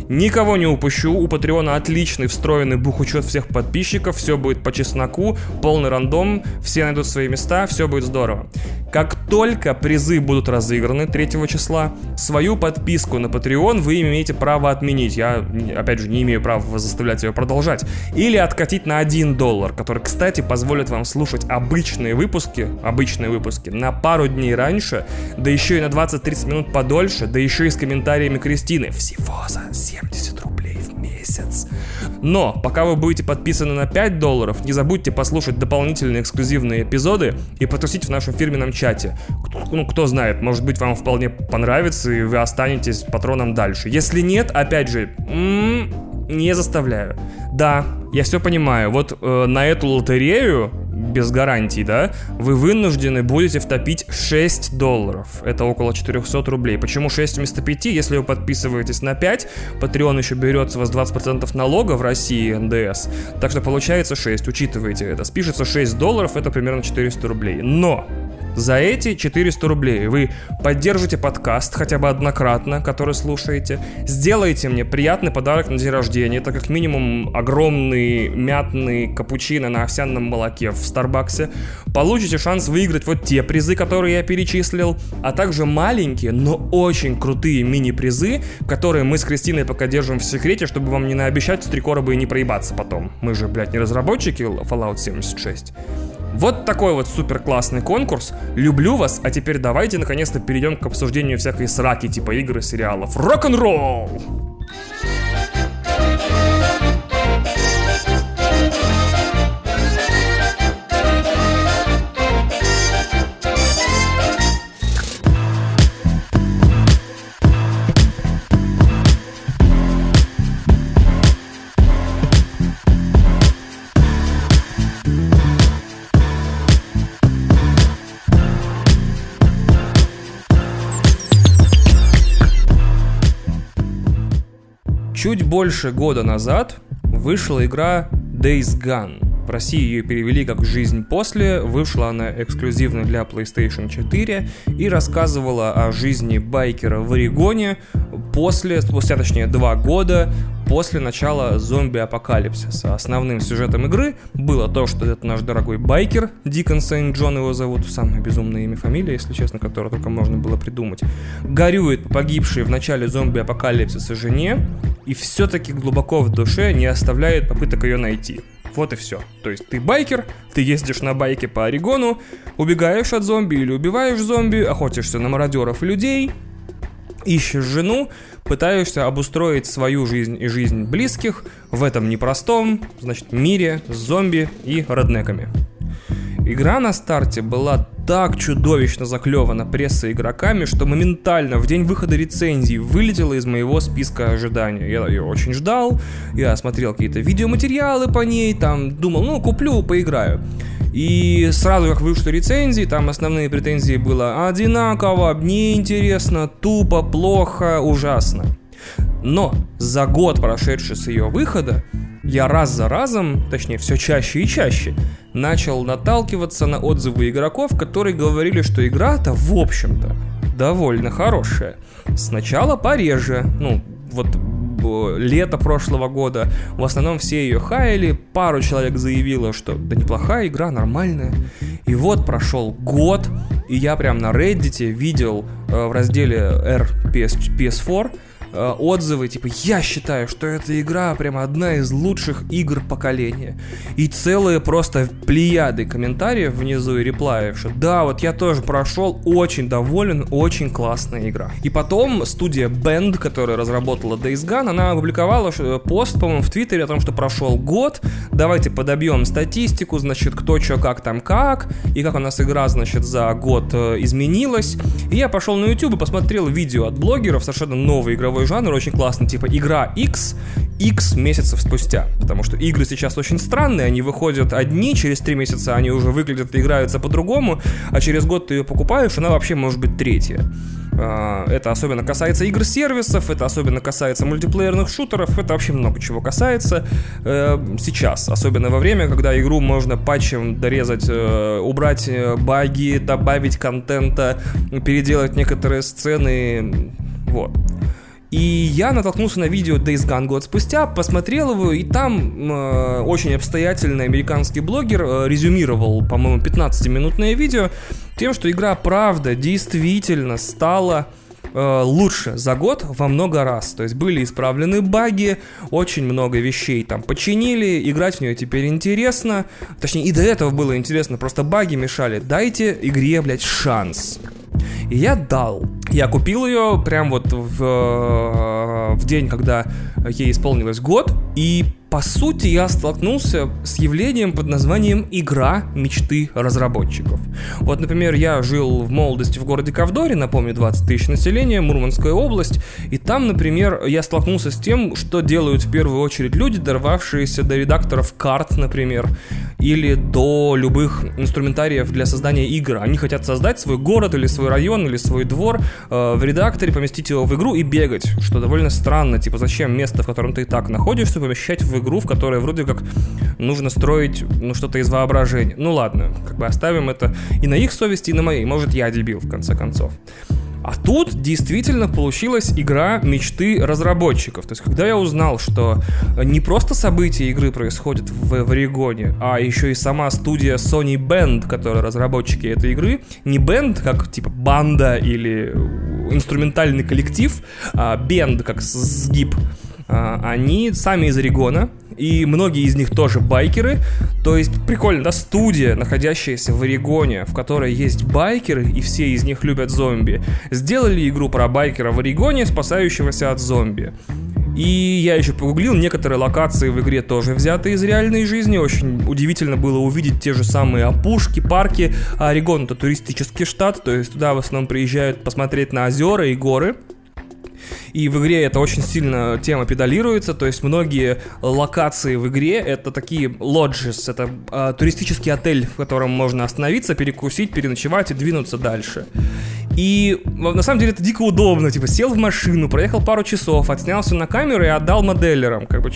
Никого не упущу, у Патреона отличный встроенный бухучет всех подписчиков, все будет по чесноку, полный рандом, все найдут свои места, все будет здорово. Как только призы будут разыграны 3 числа, свою подписку на Patreon вы имеете право отменить. Я, опять же, не имею права заставлять ее продолжать. Или откатить на 1 доллар, который, кстати, позволит вам слушать обычные выпуски, обычные выпуски, на пару дней раньше, да еще и на 20-30 минут подольше, да еще и с комментариями Кристины. Всего за 70 рублей месяц. Но, пока вы будете подписаны на 5 долларов, не забудьте послушать дополнительные эксклюзивные эпизоды и потусить в нашем фирменном чате. Ну, кто знает, может быть, вам вполне понравится, и вы останетесь патроном дальше. Если нет, опять же, м-м, не заставляю. Да, я все понимаю. Вот э, на эту лотерею без гарантий, да, вы вынуждены будете втопить 6 долларов. Это около 400 рублей. Почему 6 вместо 5? Если вы подписываетесь на 5, Patreon еще берет с вас 20% налога в России, НДС. Так что получается 6, учитывайте это. Спишется 6 долларов, это примерно 400 рублей. Но за эти 400 рублей вы поддержите подкаст хотя бы однократно, который слушаете, сделаете мне приятный подарок на день рождения, это как минимум огромный мятный капучино на овсяном молоке в Старбаксе, получите шанс выиграть вот те призы, которые я перечислил, а также маленькие, но очень крутые мини-призы, которые мы с Кристиной пока держим в секрете, чтобы вам не наобещать с три короба и не проебаться потом. Мы же, блядь, не разработчики Fallout 76. Вот такой вот супер классный конкурс. Люблю вас, а теперь давайте наконец-то перейдем к обсуждению всякой сраки типа игр и сериалов. Рок-н-ролл! Чуть больше года назад вышла игра Days Gone. В России ее перевели как «Жизнь после», вышла она эксклюзивно для PlayStation 4 и рассказывала о жизни байкера в Орегоне после, спустя точнее два года после начала зомби-апокалипсиса. Основным сюжетом игры было то, что это наш дорогой байкер, Дикон Сейнт Джон его зовут, самое безумное имя фамилия, если честно, которое только можно было придумать, горюет по погибшей в начале зомби-апокалипсиса жене и все-таки глубоко в душе не оставляет попыток ее найти. Вот и все. То есть ты байкер, ты ездишь на байке по Орегону, убегаешь от зомби или убиваешь зомби, охотишься на мародеров и людей, ищешь жену, пытаешься обустроить свою жизнь и жизнь близких в этом непростом, значит, мире с зомби и роднеками. Игра на старте была так чудовищно заклевана прессой игроками, что моментально в день выхода рецензии вылетела из моего списка ожидания. Я ее очень ждал, я смотрел какие-то видеоматериалы по ней, там думал, ну, куплю, поиграю. И сразу как вышли рецензии, там основные претензии было одинаково, неинтересно, тупо, плохо, ужасно. Но за год, прошедший с ее выхода, я раз за разом, точнее все чаще и чаще, начал наталкиваться на отзывы игроков, которые говорили, что игра-то в общем-то довольно хорошая. Сначала пореже, ну, вот лето прошлого года. В основном все ее хаяли, пару человек заявило, что да неплохая игра, нормальная. И вот прошел год, и я прям на Reddit видел э, в разделе R PS, PS4 Э, отзывы, типа, я считаю, что эта игра прямо одна из лучших игр поколения. И целые просто плеяды комментариев внизу и реплаев, что да, вот я тоже прошел, очень доволен, очень классная игра. И потом студия Band, которая разработала Days Gone, она опубликовала пост, по-моему, в Твиттере о том, что прошел год, давайте подобьем статистику, значит, кто что, как там, как, и как у нас игра, значит, за год э, изменилась. И я пошел на YouTube и посмотрел видео от блогеров, совершенно новый игровой жанр очень классный, типа игра X, X месяцев спустя. Потому что игры сейчас очень странные, они выходят одни, через три месяца они уже выглядят и играются по-другому, а через год ты ее покупаешь, она вообще может быть третья. А, это особенно касается игр-сервисов, это особенно касается мультиплеерных шутеров, это вообще много чего касается э, сейчас. Особенно во время, когда игру можно патчем дорезать, э, убрать э, баги, добавить контента, переделать некоторые сцены. Вот. И я натолкнулся на видео Days Gone год спустя, посмотрел его, и там э, очень обстоятельный американский блогер э, резюмировал, по-моему, 15-минутное видео тем, что игра правда действительно стала э, лучше за год во много раз. То есть были исправлены баги, очень много вещей там починили, играть в нее теперь интересно. Точнее, и до этого было интересно, просто баги мешали. Дайте игре, блядь, шанс. И я дал. Я купил ее прям вот в, э, в день, когда ей исполнилось год, и по сути, я столкнулся с явлением под названием «Игра мечты разработчиков». Вот, например, я жил в молодости в городе Ковдоре, напомню, 20 тысяч населения, Мурманская область, и там, например, я столкнулся с тем, что делают в первую очередь люди, дорвавшиеся до редакторов карт, например, или до любых инструментариев для создания игр. Они хотят создать свой город или свой район или свой двор э, в редакторе, поместить его в игру и бегать, что довольно странно. Типа, зачем место, в котором ты и так находишься, помещать в игру, в которой вроде как нужно строить ну, что-то из воображения. Ну ладно, как бы оставим это и на их совести, и на моей. Может, я дебил, в конце концов. А тут действительно получилась игра мечты разработчиков. То есть, когда я узнал, что не просто события игры происходят в, в Орегоне, а еще и сама студия Sony Band, которая разработчики этой игры, не Band, как типа банда или инструментальный коллектив, а Band, как сгиб, они сами из Орегона, и многие из них тоже байкеры. То есть прикольно, да, студия, находящаяся в Орегоне, в которой есть байкеры, и все из них любят зомби, сделали игру про байкера в Орегоне, спасающегося от зомби. И я еще погуглил, некоторые локации в игре тоже взяты из реальной жизни. Очень удивительно было увидеть те же самые опушки, парки. А Орегон это туристический штат, то есть туда в основном приезжают посмотреть на озера и горы. И в игре это очень сильно тема педалируется, то есть многие локации в игре это такие lodges, это э, туристический отель, в котором можно остановиться, перекусить, переночевать и двинуться дальше. И на самом деле это дико удобно. Типа сел в машину, проехал пару часов, отснялся на камеру и отдал моделлерам. Как бы,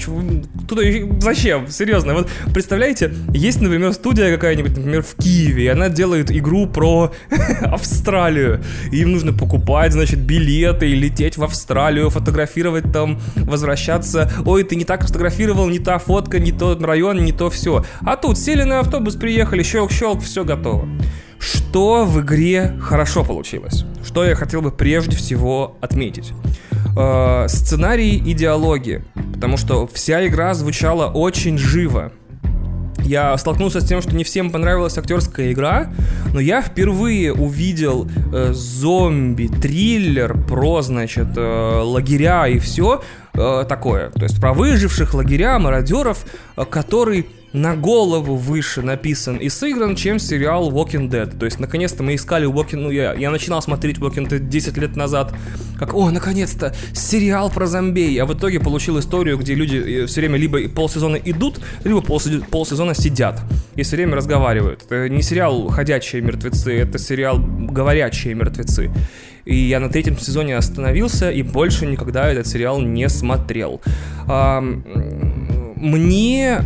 туда, зачем? Серьезно. Вот представляете, есть, например, студия какая-нибудь, например, в Киеве, и она делает игру про Австралию. Им нужно покупать, значит, билеты и лететь в Австралию, фотографировать там, возвращаться. Ой, ты не так фотографировал, не та фотка, не тот район, не то все. А тут сели на автобус, приехали, щелк-щелк, все готово. Что в игре хорошо получилось? Что я хотел бы прежде всего отметить? Э, сценарий и диалоги, потому что вся игра звучала очень живо. Я столкнулся с тем, что не всем понравилась актерская игра, но я впервые увидел э, зомби-триллер про, значит, э, лагеря и все э, такое. То есть про выживших лагеря, мародеров, э, который на голову выше написан и сыгран, чем сериал Walking Dead. То есть, наконец-то мы искали Walking... Ну, я, я начинал смотреть Walking Dead 10 лет назад, как, о, наконец-то, сериал про зомбей. А в итоге получил историю, где люди э, все время либо полсезона идут, либо полсезона сидят и все время разговаривают. Это не сериал «Ходячие мертвецы», это сериал «Говорящие мертвецы». И я на третьем сезоне остановился и больше никогда этот сериал не смотрел. Мне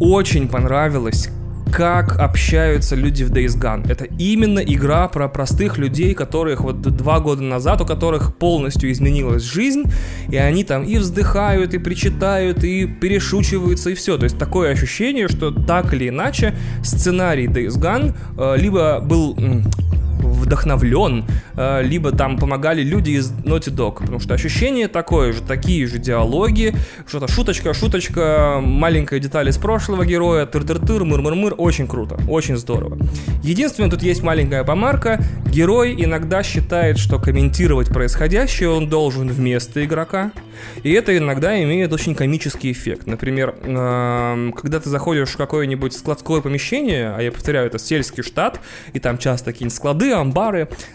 очень понравилось, как общаются люди в Days Gone. Это именно игра про простых людей, которых вот два года назад, у которых полностью изменилась жизнь, и они там и вздыхают, и причитают, и перешучиваются, и все. То есть такое ощущение, что так или иначе сценарий Days Gone э, либо был вдохновлен, э, либо там помогали люди из Naughty Dog, потому что ощущение такое же, такие же диалоги, что-то шуточка, шуточка, маленькая деталь из прошлого героя, тыр-тыр-тыр, мыр-мыр-мыр, очень круто, очень здорово. Единственное, тут есть маленькая помарка, герой иногда считает, что комментировать происходящее он должен вместо игрока, и это иногда имеет очень комический эффект. Например, эм, когда ты заходишь в какое-нибудь складское помещение, а я повторяю, это сельский штат, и там часто какие-нибудь склады, амбары,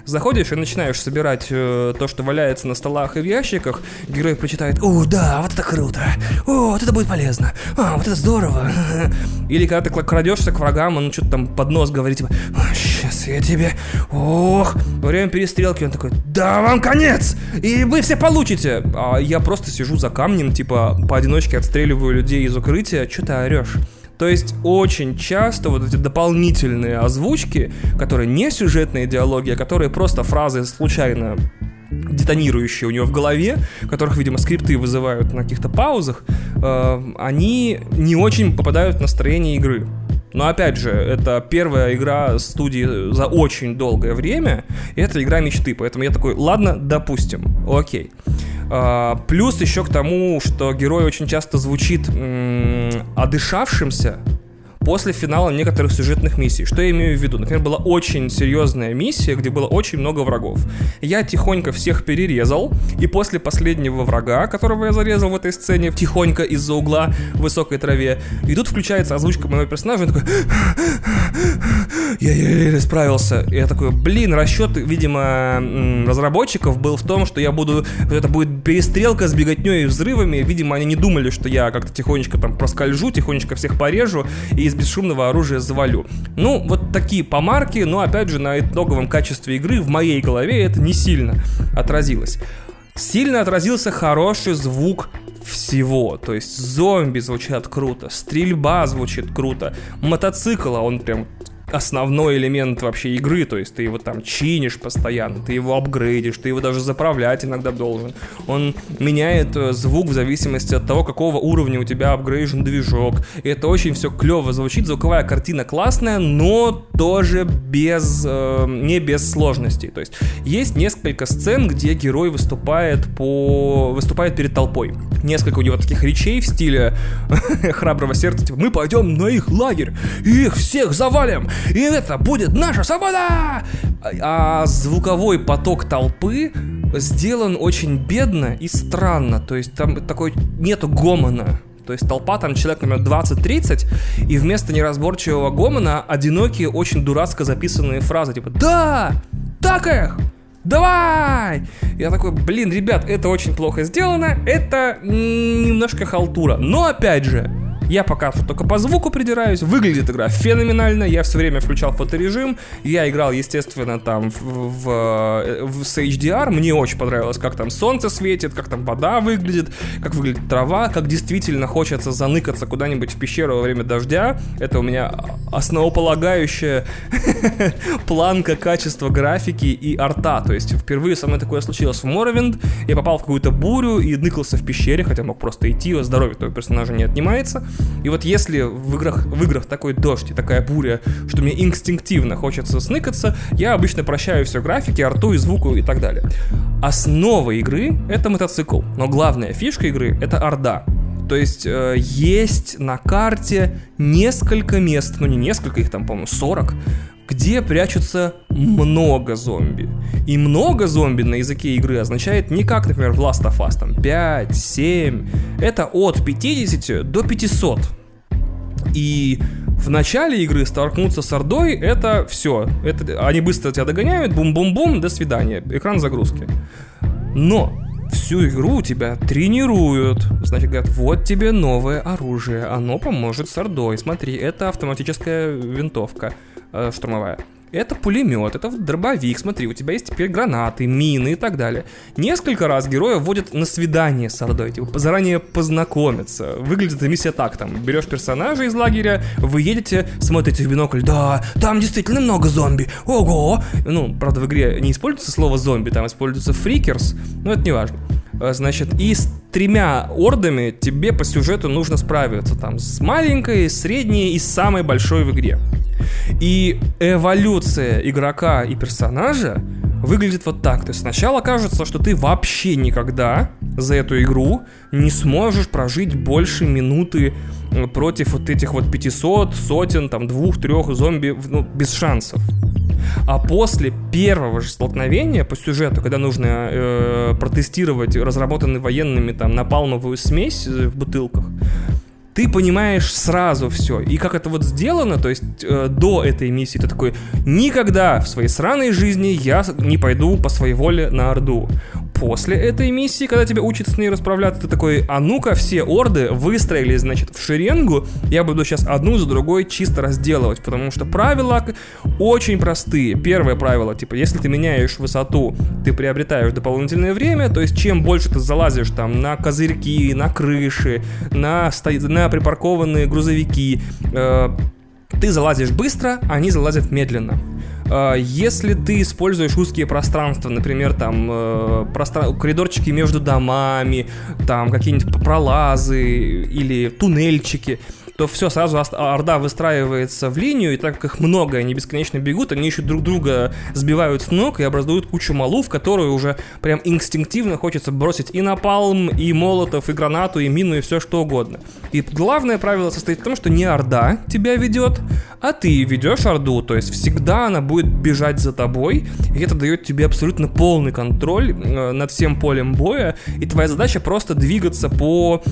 заходишь и начинаешь собирать э, то, что валяется на столах и в ящиках, герой прочитает «О, да, вот это круто! О, вот это будет полезно! А, вот это здорово!» Или когда ты крадешься к врагам, он что-то там под нос говорит, типа «Сейчас я тебе... Ох!» Во время перестрелки он такой «Да вам конец! И вы все получите!» А я просто сижу за камнем, типа, поодиночке отстреливаю людей из укрытия, что ты орешь? То есть очень часто вот эти дополнительные озвучки, которые не сюжетные диалоги, а которые просто фразы случайно детонирующие у него в голове, которых, видимо, скрипты вызывают на каких-то паузах, э, они не очень попадают в настроение игры. Но опять же, это первая игра студии за очень долгое время, и это игра мечты, поэтому я такой, ладно, допустим, окей. А, плюс еще к тому, что герой очень часто звучит м- одышавшимся, после финала некоторых сюжетных миссий. Что я имею в виду? Например, была очень серьезная миссия, где было очень много врагов. Я тихонько всех перерезал, и после последнего врага, которого я зарезал в этой сцене, тихонько из-за угла в высокой траве, и тут включается озвучка моего персонажа, он такой... Я еле справился. Я такой, блин, расчет, видимо, разработчиков был в том, что я буду... Это будет перестрелка с беготней и взрывами. Видимо, они не думали, что я как-то тихонечко там проскольжу, тихонечко всех порежу, и из бесшумного оружия завалю. Ну, вот такие помарки, но опять же на итоговом качестве игры в моей голове это не сильно отразилось. Сильно отразился хороший звук всего. То есть зомби звучат круто, стрельба звучит круто, мотоцикл, а он прям основной элемент вообще игры, то есть ты его там чинишь постоянно, ты его апгрейдишь, ты его даже заправлять иногда должен. Он меняет э, звук в зависимости от того, какого уровня у тебя апгрейжен движок. И это очень все клево звучит, звуковая картина классная, но тоже без, э, не без сложностей. То есть есть несколько сцен, где герой выступает по выступает перед толпой. Несколько у него таких речей в стиле храброго сердца, типа мы пойдем на их лагерь и их всех завалим и это будет наша свобода! А звуковой поток толпы сделан очень бедно и странно, то есть там такой нету гомона, то есть толпа там человек номер 20-30, и вместо неразборчивого гомона одинокие, очень дурацко записанные фразы, типа «Да! Так их! Давай!» Я такой, блин, ребят, это очень плохо сделано, это немножко халтура. Но опять же, я пока только по звуку придираюсь. Выглядит игра феноменально. Я все время включал фоторежим. Я играл, естественно, там в, в, э, в, с HDR. Мне очень понравилось, как там солнце светит, как там вода выглядит, как выглядит трава, как действительно хочется заныкаться куда-нибудь в пещеру во время дождя. Это у меня основополагающая планка качества графики и арта. То есть впервые со мной такое случилось в Моровинд. Я попал в какую-то бурю и ныкался в пещере, хотя мог просто идти, здоровье твоего персонажа не отнимается. И вот если в играх, в играх такой дождь и такая буря, что мне инстинктивно хочется сныкаться, я обычно прощаю все графики, арту и звуку и так далее. Основа игры — это мотоцикл, но главная фишка игры — это орда. То есть э, есть на карте несколько мест, ну не несколько, их там, по-моему, 40, где прячутся много зомби. И много зомби на языке игры означает не как, например, в Last of Us, там 5, 7. Это от 50 до 500 И в начале игры столкнуться с Ордой — это все. Это, они быстро тебя догоняют, бум-бум-бум, до свидания. Экран загрузки. Но всю игру тебя тренируют. Значит, говорят, вот тебе новое оружие, оно поможет с Ордой. Смотри, это автоматическая винтовка э, штурмовая. Это пулемет, это дробовик, смотри, у тебя есть теперь гранаты, мины и так далее. Несколько раз героя вводят на свидание с Ордой, типа заранее познакомиться. Выглядит эта миссия так, там, берешь персонажа из лагеря, вы едете, смотрите в бинокль, да, там действительно много зомби, ого! Ну, правда, в игре не используется слово зомби, там используется фрикерс, но это не важно. Э, значит, и с тремя ордами тебе по сюжету нужно справиться, там, с маленькой, средней и самой большой в игре. И эволюция игрока и персонажа выглядит вот так. То есть сначала кажется, что ты вообще никогда за эту игру не сможешь прожить больше минуты против вот этих вот 500, сотен, там, двух-трех зомби, ну, без шансов. А после первого же столкновения по сюжету, когда нужно э, протестировать разработанную военными там напалмовую смесь э, в бутылках, ты понимаешь сразу все. И как это вот сделано, то есть э, до этой миссии ты такой, никогда в своей сраной жизни я не пойду по своей воле на Орду после этой миссии, когда тебя учат с ней расправляться, ты такой, а ну-ка все орды выстроились, значит, в шеренгу, я буду сейчас одну за другой чисто разделывать, потому что правила очень простые. Первое правило, типа, если ты меняешь высоту, ты приобретаешь дополнительное время, то есть чем больше ты залазишь там на козырьки, на крыши, на, на припаркованные грузовики, э, ты залазишь быстро, они залазят медленно. А, если ты используешь узкие пространства, например, там э, простран... коридорчики между домами, там какие-нибудь пролазы или туннельчики, то все, сразу Орда выстраивается в линию, и так как их много, они бесконечно бегут, они еще друг друга сбивают с ног и образуют кучу малу, в которую уже прям инстинктивно хочется бросить и напалм, и молотов, и гранату, и мину, и все что угодно. И главное правило состоит в том, что не Орда тебя ведет, а ты ведешь Орду, то есть всегда она будет бежать за тобой, и это дает тебе абсолютно полный контроль э, над всем полем боя, и твоя задача просто двигаться по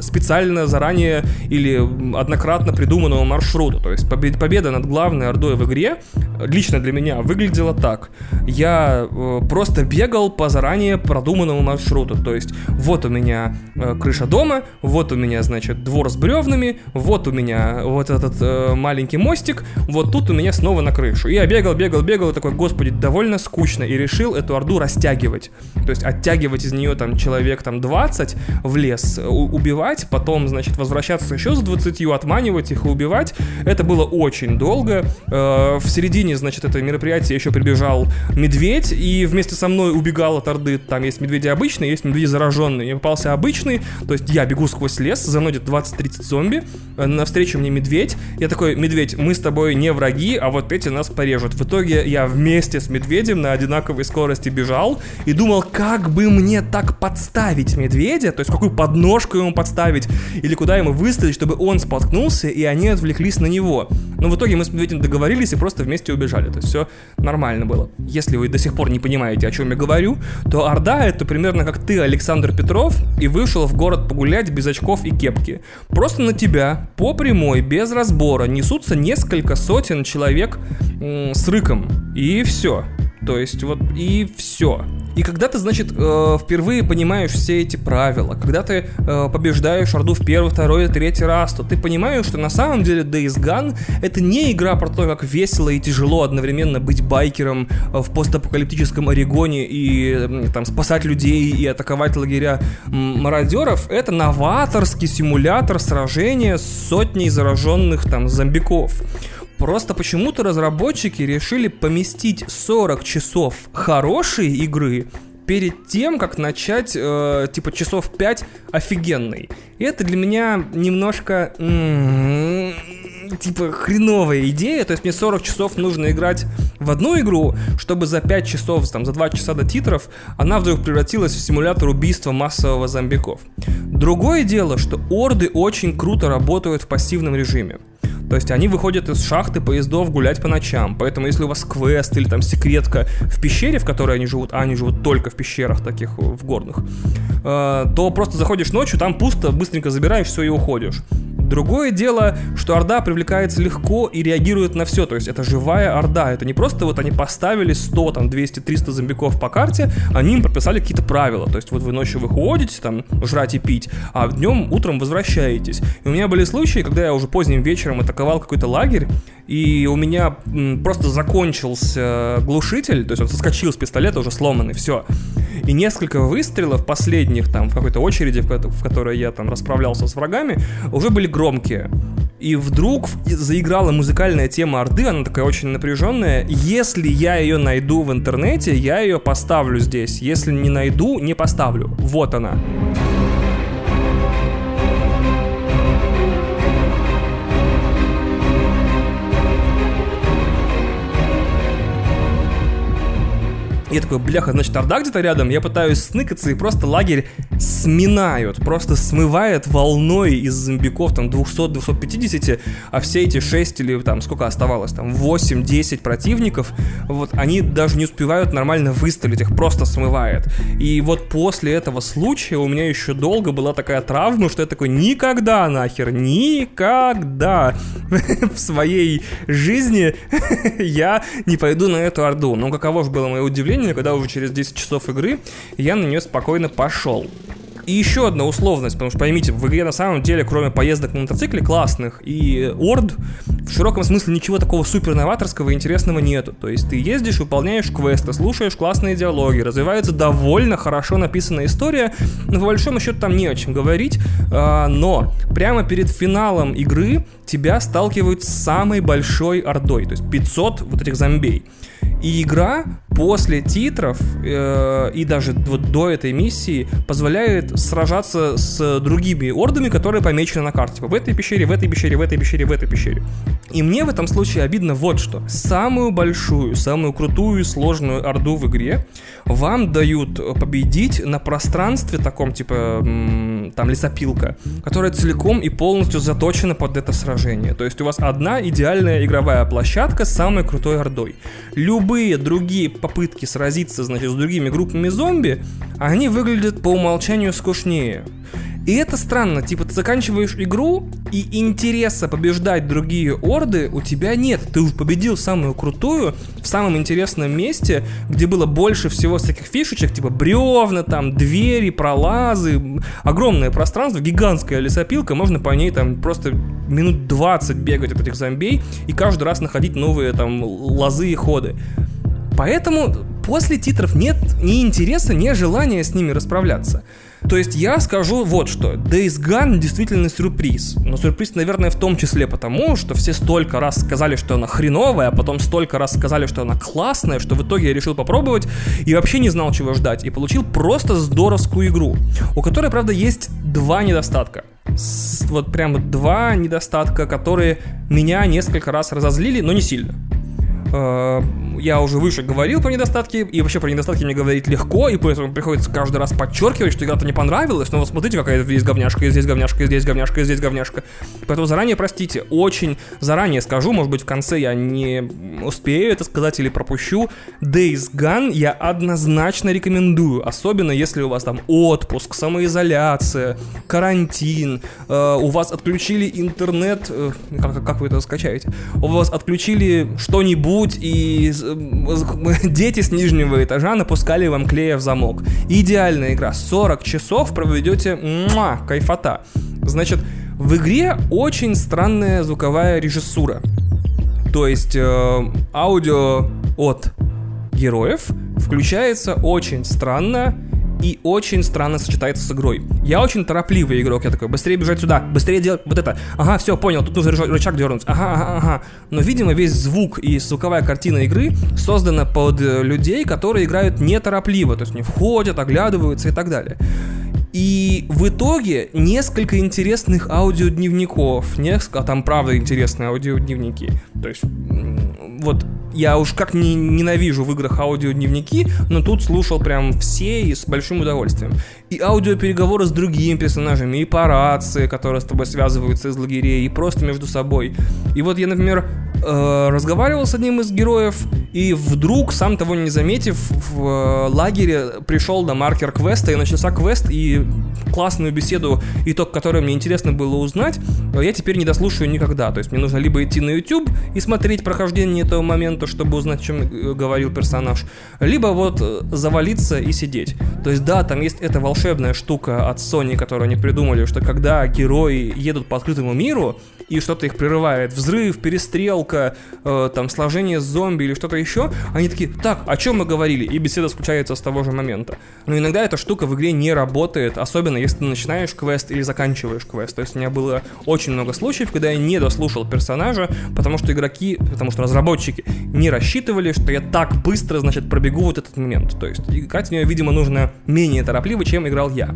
специально заранее или однократно придуманного маршрута. То есть победа над главной ордой в игре лично для меня выглядела так. Я э, просто бегал по заранее продуманному маршруту. То есть вот у меня э, крыша дома, вот у меня, значит, двор с бревнами, вот у меня вот этот э, маленький мостик, вот тут у меня снова на крышу. И я бегал, бегал, бегал, и такой, господи, довольно скучно, и решил эту орду растягивать. То есть оттягивать из нее там человек там 20 в лес, убивать убивать, потом, значит, возвращаться еще с 20, отманивать их и убивать. Это было очень долго. Э, в середине, значит, этого мероприятия еще прибежал медведь, и вместе со мной убегал от Орды. Там есть медведи обычные, есть медведи зараженные. Мне попался обычный, то есть я бегу сквозь лес, за мной идет 20-30 зомби, э, навстречу мне медведь. Я такой, медведь, мы с тобой не враги, а вот эти нас порежут. В итоге я вместе с медведем на одинаковой скорости бежал и думал, как бы мне так подставить медведя, то есть какую подножку ему подставить, поставить, или куда ему выставить, чтобы он споткнулся, и они отвлеклись на него. Но в итоге мы с медведем договорились и просто вместе убежали. То есть все нормально было. Если вы до сих пор не понимаете, о чем я говорю, то Орда это примерно как ты, Александр Петров, и вышел в город погулять без очков и кепки. Просто на тебя по прямой, без разбора, несутся несколько сотен человек с рыком. И все. То есть вот и все. И когда ты, значит, э, впервые понимаешь все эти правила, когда ты э, побеждаешь Орду в первый, второй, третий раз, то ты понимаешь, что на самом деле Days Gone это не игра про то, как весело и тяжело одновременно быть байкером э, в постапокалиптическом Орегоне и там спасать людей и атаковать лагеря мародеров. Это новаторский симулятор сражения с сотней зараженных там зомбиков. Просто почему-то разработчики решили поместить 40 часов хорошей игры перед тем, как начать, э, типа, часов 5 офигенной. И это для меня немножко... типа, хреновая идея. То есть мне 40 часов нужно играть в одну игру, чтобы за 5 часов, там, за 2 часа до титров, она вдруг превратилась в симулятор убийства массового зомбиков. Другое дело, что орды очень круто работают в пассивном режиме. То есть они выходят из шахты поездов гулять по ночам. Поэтому если у вас квест или там секретка в пещере, в которой они живут, а они живут только в пещерах таких в горных, э, то просто заходишь ночью, там пусто, быстренько забираешь все и уходишь. Другое дело, что Орда привлекается легко и реагирует на все, то есть это живая Орда, это не просто вот они поставили 100, там, 200, 300 зомбиков по карте, они им прописали какие-то правила, то есть вот вы ночью выходите, там, жрать и пить, а днем, утром возвращаетесь. И у меня были случаи, когда я уже поздним вечером атаковал какой-то лагерь, и у меня просто закончился глушитель, то есть он соскочил с пистолета уже сломанный, все. И несколько выстрелов последних там в какой-то очереди, в которой я там расправлялся с врагами, уже были громкие. И вдруг заиграла музыкальная тема Орды, она такая очень напряженная. Если я ее найду в интернете, я ее поставлю здесь. Если не найду, не поставлю. Вот она. Я такой, бляха, значит, Орда где-то рядом. Я пытаюсь сныкаться, и просто лагерь сминают. Просто смывает волной из зомбиков, там, 200-250, а все эти 6 или там, сколько оставалось, там, 8-10 противников, вот, они даже не успевают нормально выстрелить, их просто смывает. И вот после этого случая у меня еще долго была такая травма, что я такой, никогда нахер, никогда в своей жизни я не пойду на эту Орду. Ну, каково же было мое удивление, времени, когда уже через 10 часов игры я на нее спокойно пошел. И еще одна условность, потому что поймите, в игре на самом деле, кроме поездок на мотоцикле классных и орд, в широком смысле ничего такого супер новаторского и интересного нету. То есть ты ездишь, выполняешь квесты, слушаешь классные диалоги, развивается довольно хорошо написанная история, но по большому счету там не о чем говорить, а, но прямо перед финалом игры тебя сталкивают с самой большой ордой, то есть 500 вот этих зомбей. И игра после титров э, и даже вот до этой миссии позволяет сражаться с другими ордами, которые помечены на карте. Типа в этой пещере, в этой пещере, в этой пещере, в этой пещере. И мне в этом случае обидно вот что. Самую большую, самую крутую и сложную орду в игре вам дают победить на пространстве таком, типа, там, лесопилка, которая целиком и полностью заточена под это сражение. То есть у вас одна идеальная игровая площадка с самой крутой ордой. Любые другие попытки сразиться, значит, с другими группами зомби, они выглядят по умолчанию скучнее. И это странно, типа ты заканчиваешь игру, и интереса побеждать другие орды у тебя нет. Ты уже победил самую крутую в самом интересном месте, где было больше всего всяких фишечек, типа бревна, там, двери, пролазы, огромное пространство, гигантская лесопилка, можно по ней там просто минут 20 бегать от этих зомбей и каждый раз находить новые там лозы и ходы. Поэтому после титров нет ни интереса, ни желания с ними расправляться. То есть я скажу вот что. Days Gone действительно сюрприз. Но сюрприз, наверное, в том числе потому, что все столько раз сказали, что она хреновая, а потом столько раз сказали, что она классная, что в итоге я решил попробовать и вообще не знал, чего ждать. И получил просто здоровскую игру, у которой, правда, есть два недостатка. Вот прям два недостатка, которые меня несколько раз разозлили, но не сильно. Я уже выше говорил про недостатки, и вообще про недостатки мне говорить легко, и поэтому приходится каждый раз подчеркивать, что игра-то не понравилась, но вот смотрите, какая здесь говняшка, и здесь говняшка, и здесь говняшка, и здесь говняшка. Поэтому заранее простите, очень заранее скажу, может быть в конце я не успею это сказать или пропущу. Days Gone я однозначно рекомендую, особенно если у вас там отпуск, самоизоляция, карантин, э, у вас отключили интернет, э, как, как вы это скачаете, у вас отключили что-нибудь и дети с нижнего этажа напускали вам клея в замок. Идеальная игра. 40 часов проведете, муа, кайфота. Значит, в игре очень странная звуковая режиссура. То есть э, аудио от героев включается очень странно и очень странно сочетается с игрой. Я очень торопливый игрок, я такой, быстрее бежать сюда, быстрее делать вот это. Ага, все, понял, тут нужно рычаг дернуть. Ага, ага, ага. Но, видимо, весь звук и звуковая картина игры создана под э, людей, которые играют неторопливо, то есть не входят, оглядываются и так далее. И в итоге несколько интересных аудиодневников, несколько, а там правда интересные аудиодневники. То есть вот я уж как не ненавижу в играх аудиодневники, но тут слушал прям все и с большим удовольствием. И аудиопереговоры с другими персонажами, и по рации, которые с тобой связываются из лагерей, и просто между собой. И вот я, например, э, разговаривал с одним из героев, и вдруг, сам того не заметив, в э, лагере пришел на маркер квеста, и начался квест, и классную беседу, итог которой мне интересно было узнать, я теперь не дослушаю никогда. То есть мне нужно либо идти на YouTube и смотреть прохождение этого момента, чтобы узнать, о чем э, говорил персонаж, либо вот э, завалиться и сидеть. То есть да, там есть эта волшебная штука от Sony, которую они придумали, что когда герои едут по открытому миру, и что-то их прерывает, взрыв, перестрелка, э, там, сложение зомби или что-то еще, они такие, так, о чем мы говорили? И беседа включается с того же момента. Но иногда эта штука в игре не работает, особенно если ты начинаешь квест или заканчиваешь квест. То есть у меня было очень много случаев, когда я не дослушал персонажа, потому что игроки, потому что разработчики не рассчитывали, что я так быстро, значит, пробегу вот этот момент. То есть играть в нее, видимо, нужно менее торопливо, чем играл я.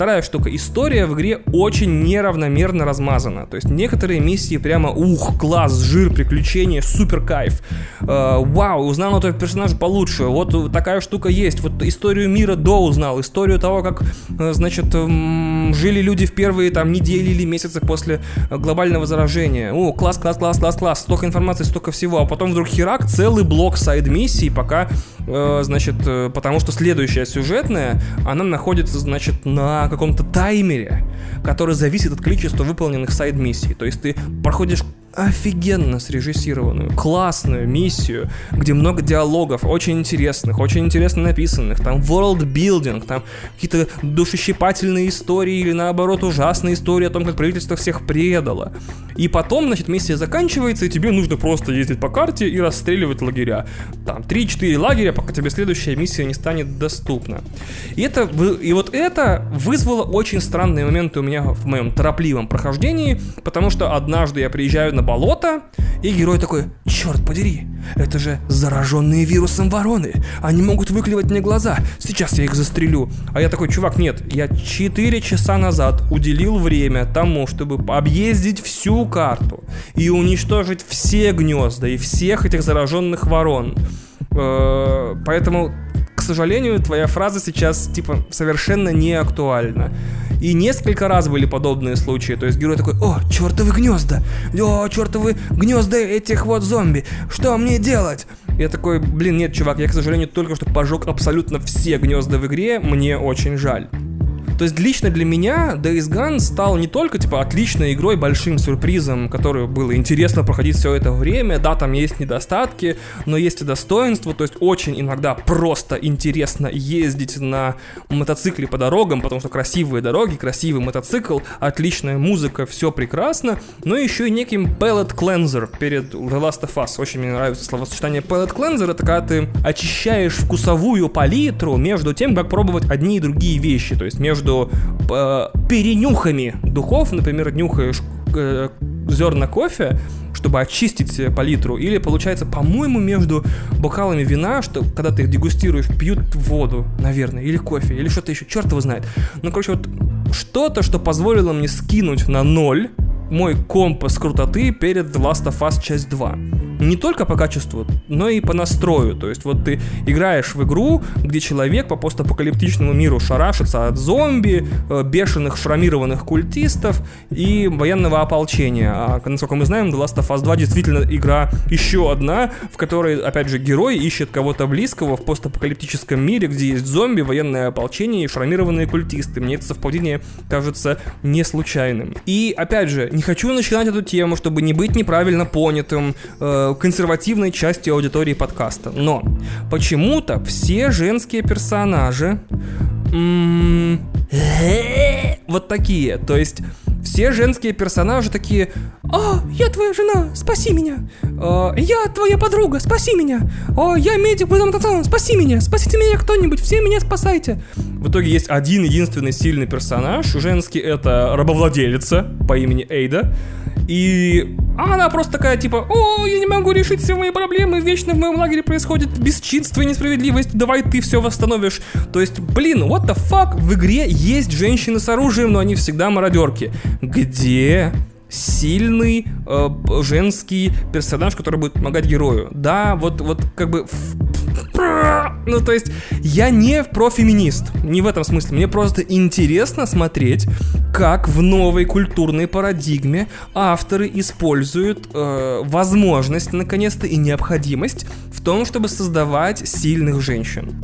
Вторая штука. История в игре очень неравномерно размазана. То есть некоторые миссии прямо ух, класс, жир, приключения, супер кайф. Э, вау, узнал этого персонажа получше. Вот такая штука есть. Вот историю мира до узнал. Историю того, как, э, значит, э, жили люди в первые там недели или месяцы после глобального заражения. О, класс, класс, класс, класс, класс. Столько информации, столько всего. А потом вдруг херак, целый блок сайд-миссий, пока, э, значит, э, потому что следующая сюжетная, она находится, значит, на каком-то таймере, который зависит от количества выполненных сайд-миссий. То есть ты проходишь офигенно срежиссированную, классную миссию, где много диалогов, очень интересных, очень интересно написанных, там world building, там какие-то душещипательные истории или наоборот ужасные истории о том, как правительство всех предало. И потом, значит, миссия заканчивается, и тебе нужно просто ездить по карте и расстреливать лагеря. Там 3-4 лагеря, пока тебе следующая миссия не станет доступна. И, это, и вот это вызвало очень странные моменты у меня в моем торопливом прохождении, потому что однажды я приезжаю на болото, и герой такой, черт подери, это же зараженные вирусом вороны, они могут выклевать мне глаза, сейчас я их застрелю. А я такой, чувак, нет, я 4 часа назад уделил время тому, чтобы объездить всю карту и уничтожить все гнезда и всех этих зараженных ворон. Э, поэтому, к сожалению, твоя фраза сейчас, типа, совершенно не актуальна. И несколько раз были подобные случаи. То есть герой такой, о, чертовы гнезда, о, чертовы гнезда этих вот зомби, что мне делать? Я такой, блин, нет, чувак, я, к сожалению, только что пожег абсолютно все гнезда в игре, мне очень жаль. То есть лично для меня Days Gone стал не только типа отличной игрой, большим сюрпризом, который было интересно проходить все это время. Да, там есть недостатки, но есть и достоинства. То есть очень иногда просто интересно ездить на мотоцикле по дорогам, потому что красивые дороги, красивый мотоцикл, отличная музыка, все прекрасно. Но еще и неким palette cleanser перед The Last of Us. Очень мне нравится словосочетание palette cleanser. Это когда ты очищаешь вкусовую палитру между тем, как пробовать одни и другие вещи. То есть между между э, перенюхами духов, например, нюхаешь э, зерна кофе, чтобы очистить палитру, или получается, по-моему, между бокалами вина, что когда ты их дегустируешь, пьют воду, наверное, или кофе, или что-то еще, черт его знает. Ну, короче, вот что-то, что позволило мне скинуть на ноль мой компас крутоты перед Last of Us часть 2 не только по качеству, но и по настрою. То есть вот ты играешь в игру, где человек по постапокалиптичному миру шарашится от зомби, э, бешеных шрамированных культистов и военного ополчения. А насколько мы знаем, The Last of Us 2 действительно игра еще одна, в которой, опять же, герой ищет кого-то близкого в постапокалиптическом мире, где есть зомби, военное ополчение и шрамированные культисты. Мне это совпадение кажется не случайным. И, опять же, не хочу начинать эту тему, чтобы не быть неправильно понятым, э, консервативной части аудитории подкаста. Но почему-то все женские персонажи вот такие. То есть все женские персонажи такие «А, я твоя жена, спаси меня! А, я твоя подруга, спаси меня! А, я медик, спаси меня! Спасите меня кто-нибудь, все меня спасайте!» В итоге есть один единственный сильный персонаж, женский это рабовладелица по имени Эйда, и она просто такая, типа, о, я не могу решить все мои проблемы, вечно в моем лагере происходит бесчинство и несправедливость, давай ты все восстановишь. То есть, блин, what the fuck, в игре есть женщины с оружием, но они всегда мародерки. Где сильный э, женский персонаж, который будет помогать герою? Да, вот, вот как бы Ну, то есть, я не профеминист, не в этом смысле. Мне просто интересно смотреть, как в новой культурной парадигме авторы используют э, возможность, наконец-то, и необходимость в том, чтобы создавать сильных женщин.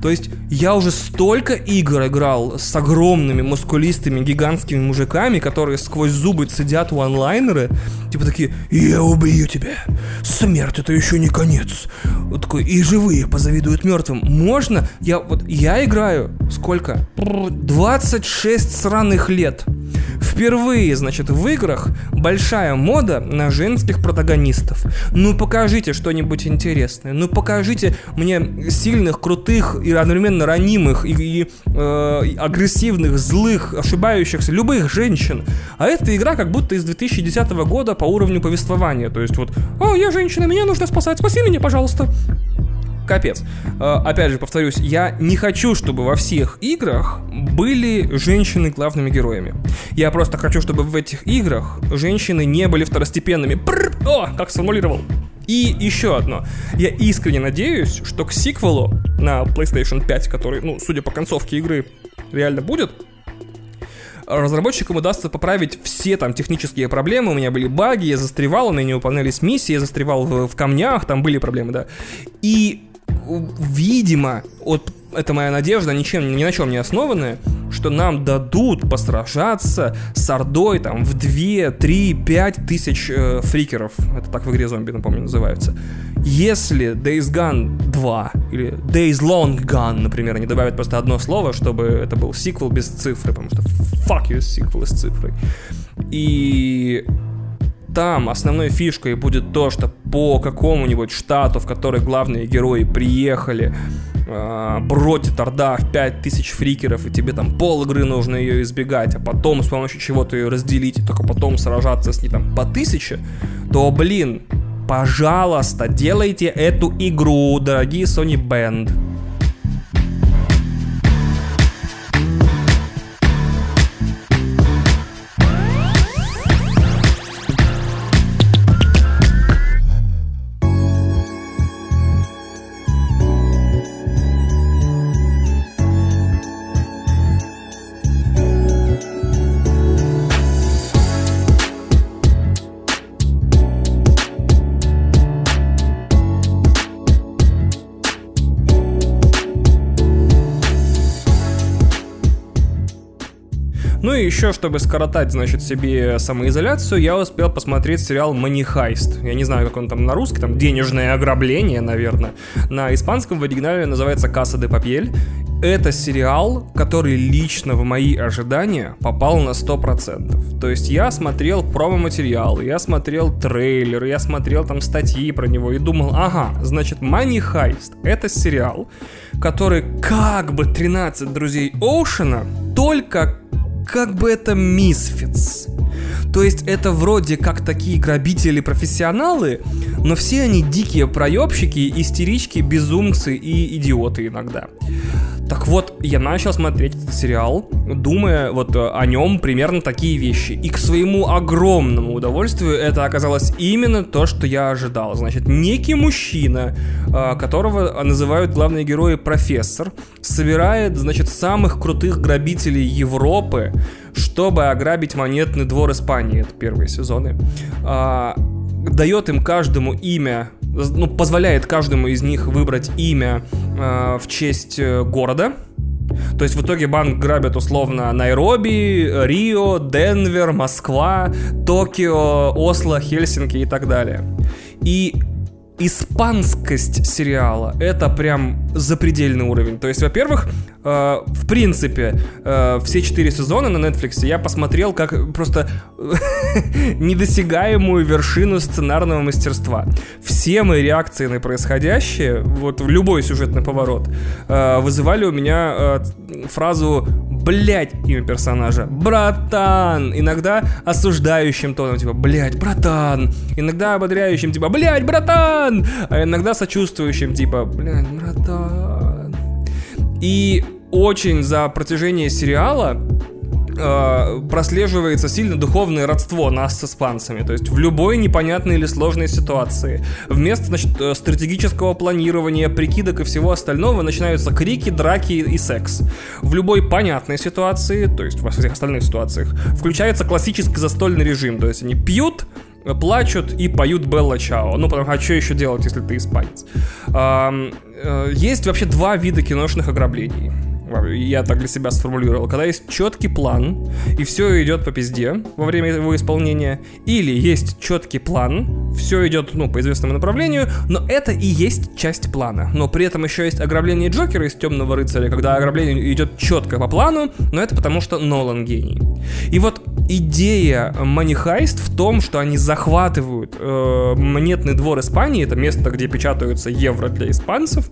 То есть я уже столько игр играл с огромными, мускулистыми, гигантскими мужиками, которые сквозь зубы цедят онлайнеры, типа такие «Я убью тебя! Смерть это еще не конец!» Вот такой «И живые позавидуют мертвым!» Можно? Я вот, я играю сколько? 26 сраных лет. Впервые, значит, в играх большая мода на женских протагонистов. Ну покажите что-нибудь интересное. Ну покажите мне сильных, крутых и одновременно ранимых и, и э, агрессивных, злых, ошибающихся, любых женщин. А эта игра как будто из 2010 года по уровню повествования. То есть вот, о, я женщина, меня нужно спасать, спаси меня, пожалуйста капец. Э, опять же, повторюсь, я не хочу, чтобы во всех играх были женщины главными героями. Я просто хочу, чтобы в этих играх женщины не были второстепенными. Пррр, о, как сформулировал. И еще одно. Я искренне надеюсь, что к сиквелу на PlayStation 5, который, ну, судя по концовке игры, реально будет, разработчикам удастся поправить все там технические проблемы. У меня были баги, я застревал, у меня не выполнялись миссии, я застревал в, в камнях, там были проблемы, да. И видимо, вот это моя надежда, ничем, ни на чем не основанная, что нам дадут посражаться с Ордой там в 2, 3, 5 тысяч э, фрикеров. Это так в игре зомби, напомню, называются. Если Days Gone 2 или Days Long Gone, например, они добавят просто одно слово, чтобы это был сиквел без цифры, потому что fuck you, сиквел с цифрой. И там основной фишкой будет то, что по какому-нибудь штату, в который главные герои приехали, э, бродит Орда в 5000 фрикеров, и тебе там пол игры нужно ее избегать, а потом с помощью чего-то ее разделить, и только потом сражаться с ней там по тысяче, то, блин, пожалуйста, делайте эту игру, дорогие Sony Band. Еще, чтобы скоротать, значит, себе самоизоляцию, я успел посмотреть сериал «Money Heist». Я не знаю, как он там на русский, там «Денежное ограбление», наверное. На испанском в оригинале называется «Касса де Папьель». Это сериал, который лично в мои ожидания попал на 100%. То есть я смотрел промо-материалы, я смотрел трейлер, я смотрел там статьи про него и думал, ага, значит, Money это сериал, который как бы 13 друзей Оушена, только как бы это мисфиц. То есть это вроде как такие грабители-профессионалы, но все они дикие проебщики, истерички, безумцы и идиоты иногда. Так вот, я начал смотреть этот сериал, думая вот о нем примерно такие вещи. И к своему огромному удовольствию это оказалось именно то, что я ожидал. Значит, некий мужчина, а, которого называют главные герои профессор, собирает, значит, самых крутых грабителей Европы, чтобы ограбить монетный двор Испании. Это первые сезоны. А, дает им каждому имя ну, позволяет каждому из них выбрать имя э, в честь э, города. То есть в итоге банк грабят условно Найроби, Рио, Денвер, Москва, Токио, Осло, Хельсинки и так далее. И испанскость сериала это прям запредельный уровень. То есть, во-первых, э, в принципе, э, все четыре сезона на Netflix я посмотрел как просто недосягаемую вершину сценарного мастерства. Все мои реакции на происходящее, вот любой сюжетный поворот, э, вызывали у меня э, фразу блять, имя персонажа, братан, иногда осуждающим тоном, типа, блять, братан, иногда ободряющим, типа, блять, братан, а иногда сочувствующим, типа, блять, братан. И очень за протяжение сериала э, прослеживается сильно духовное родство нас с испанцами. То есть в любой непонятной или сложной ситуации вместо значит, э, стратегического планирования, прикидок и всего остального начинаются крики, драки и секс. В любой понятной ситуации, то есть во всех остальных ситуациях, включается классический застольный режим. То есть они пьют, плачут и поют Белла Чао. Ну, потому а что еще делать, если ты испанец? Э, есть вообще два вида киношных ограблений я так для себя сформулировал, когда есть четкий план, и все идет по пизде во время его исполнения, или есть четкий план, все идет, ну, по известному направлению, но это и есть часть плана. Но при этом еще есть ограбление Джокера из Темного рыцаря, когда ограбление идет четко по плану, но это потому что Нолан гений. И вот идея Money в том, что они захватывают э, монетный двор Испании, это место, где печатаются евро для испанцев,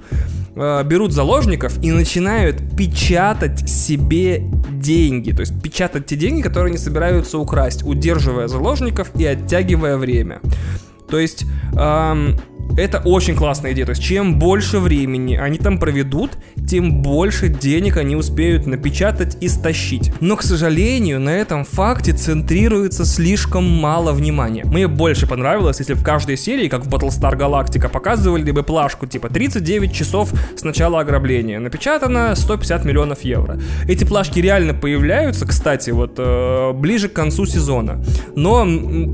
э, берут заложников и начинают печатать себе деньги. То есть печатать те деньги, которые они собираются украсть, удерживая заложников и оттягивая время. То есть эм, это очень классная идея. То есть, чем больше времени они там проведут, тем больше денег они успеют напечатать и стащить. Но, к сожалению, на этом факте центрируется слишком мало внимания. Мне больше понравилось, если в каждой серии, как в Battlestar Galactica, показывали бы плашку типа 39 часов с начала ограбления. Напечатано 150 миллионов евро. Эти плашки реально появляются, кстати, вот э, ближе к концу сезона. Но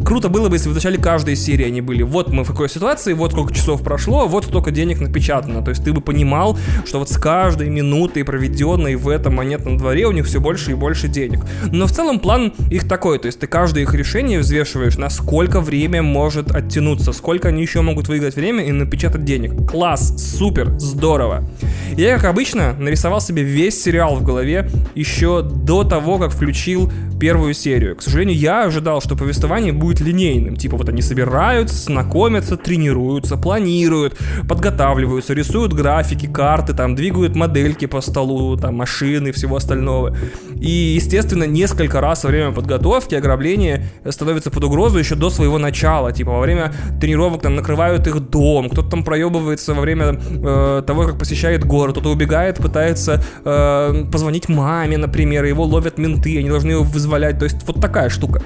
круто было бы, если в начале каждой серии они были. Вот мы в какой ситуации, вот сколько часов прошло, вот столько денег напечатано. То есть ты бы понимал, что вот с каждой минутой, проведенной в этом монетном дворе, у них все больше и больше денег. Но в целом план их такой, то есть ты каждое их решение взвешиваешь, насколько время может оттянуться, сколько они еще могут выиграть время и напечатать денег. Класс, супер, здорово. Я, как обычно, нарисовал себе весь сериал в голове еще до того, как включил первую серию. К сожалению, я ожидал, что повествование будет линейным. Типа вот они собираются, знакомятся, тренируются, планируют, подготавливаются, рисуют графики, карты, там, двигают модельки по столу, там, машины и всего остального. И, естественно, несколько раз во время подготовки ограбление становится под угрозу еще до своего начала. Типа во время тренировок там накрывают их дом, кто-то там проебывается во время э, того, как посещает город, кто-то убегает, пытается э, позвонить маме, например, его ловят менты, они должны его вызвать позволять. То есть вот такая штука.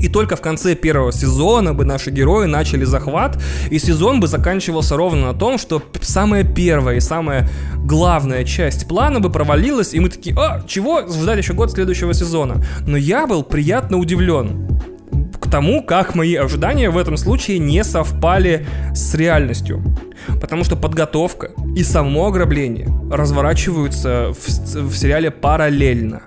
И только в конце первого сезона бы наши герои начали захват, и сезон бы заканчивался ровно на том, что самая первая и самая главная часть плана бы провалилась, и мы такие, а, чего, ждать еще год следующего сезона. Но я был приятно удивлен к тому, как мои ожидания в этом случае не совпали с реальностью. Потому что подготовка и само ограбление разворачиваются в, в сериале параллельно.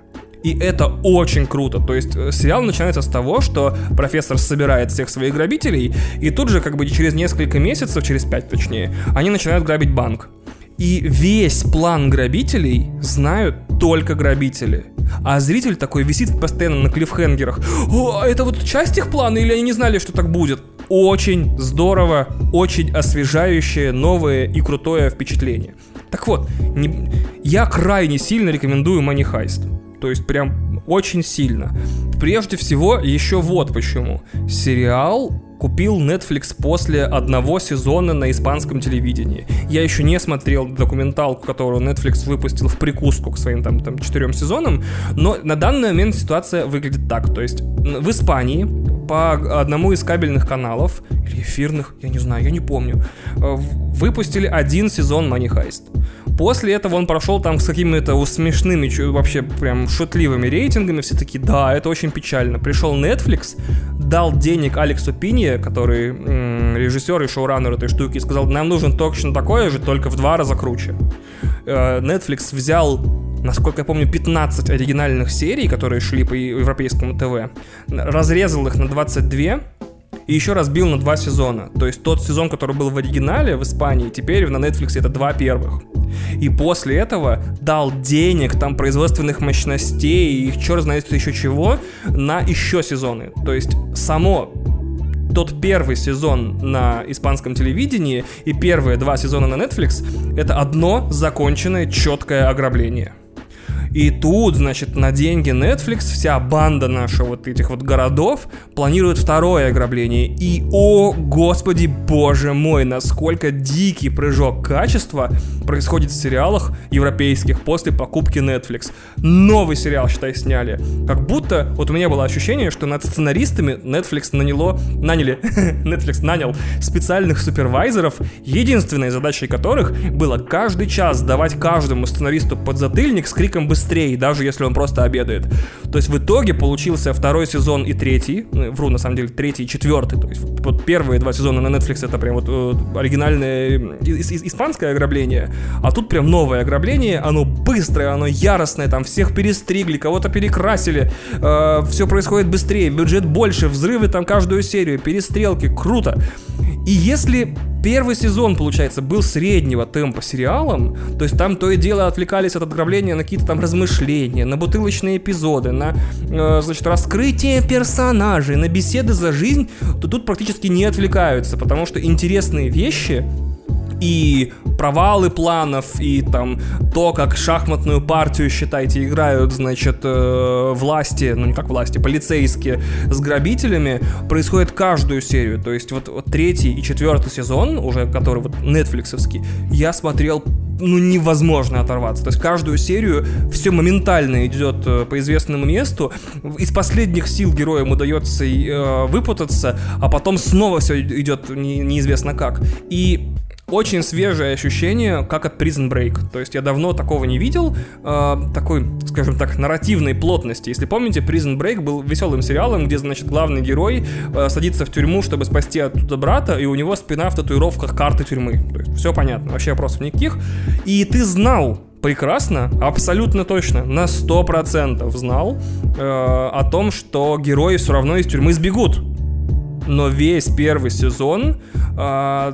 И это очень круто. То есть э, сериал начинается с того, что профессор собирает всех своих грабителей, и тут же, как бы через несколько месяцев, через пять точнее, они начинают грабить банк. И весь план грабителей знают только грабители. А зритель такой висит постоянно на клиффхенгерах. О, это вот часть их плана или они не знали, что так будет? Очень здорово, очень освежающее, новое и крутое впечатление. Так вот, не... я крайне сильно рекомендую Money Heist. То есть прям очень сильно. Прежде всего, еще вот почему. Сериал купил Netflix после одного сезона на испанском телевидении. Я еще не смотрел документалку, которую Netflix выпустил в прикуску к своим там, там четырем сезонам, но на данный момент ситуация выглядит так. То есть в Испании по одному из кабельных каналов, или эфирных, я не знаю, я не помню, э, выпустили один сезон Money Heist. После этого он прошел там с какими-то смешными, вообще прям шутливыми рейтингами. Все таки да, это очень печально. Пришел Netflix, дал денег Алексу Пинье, который режиссер и шоураннер этой штуки, сказал, нам нужен точно такое же, только в два раза круче. Э, Netflix взял насколько я помню, 15 оригинальных серий, которые шли по европейскому ТВ, разрезал их на 22, и еще разбил на два сезона. То есть тот сезон, который был в оригинале в Испании, теперь на Netflix это два первых. И после этого дал денег, там, производственных мощностей и черт знает еще чего на еще сезоны. То есть само тот первый сезон на испанском телевидении и первые два сезона на Netflix — это одно законченное четкое ограбление. И тут, значит, на деньги Netflix вся банда наша вот этих вот городов планирует второе ограбление. И, о, господи, боже мой, насколько дикий прыжок качества происходит в сериалах европейских после покупки Netflix. Новый сериал, считай, сняли. Как будто, вот у меня было ощущение, что над сценаристами Netflix наняло, наняли, Netflix нанял специальных супервайзеров, единственной задачей которых было каждый час давать каждому сценаристу подзатыльник с криком «быстрее», даже если он просто обедает. То есть в итоге получился второй сезон и третий, ну, вру, на самом деле, третий и четвертый, то есть вот первые два сезона на Netflix это прям вот э, оригинальное испанское ограбление, а тут прям новое ограбление, оно быстрое, оно яростное, там всех перестригли, кого-то перекрасили, э, все происходит быстрее, бюджет больше, взрывы там каждую серию, перестрелки, круто. И если первый сезон, получается, был среднего темпа сериалом, то есть там то и дело отвлекались от ограбления на какие-то там размышления, на бутылочные эпизоды, на, э, значит, раскрытие персонажей, на беседы за жизнь, то тут практически не отвлекаются, потому что интересные вещи и провалы планов, и там то, как шахматную партию, считайте, играют, значит, э, власти, ну не как власти, полицейские с грабителями, происходит каждую серию. То есть вот, вот третий и четвертый сезон, уже который вот нетфликсовский, я смотрел ну, невозможно оторваться. То есть каждую серию все моментально идет э, по известному месту. Из последних сил героям удается э, выпутаться, а потом снова все идет не, неизвестно как. И очень свежее ощущение, как от Prison Break. То есть я давно такого не видел, э, такой, скажем так, нарративной плотности. Если помните, Prison Break был веселым сериалом, где, значит, главный герой э, садится в тюрьму, чтобы спасти оттуда брата, и у него спина в татуировках карты тюрьмы. То есть все понятно, вообще вопросов никаких. И ты знал, прекрасно, абсолютно точно, на 100% знал э, о том, что герои все равно из тюрьмы сбегут. Но весь первый сезон э,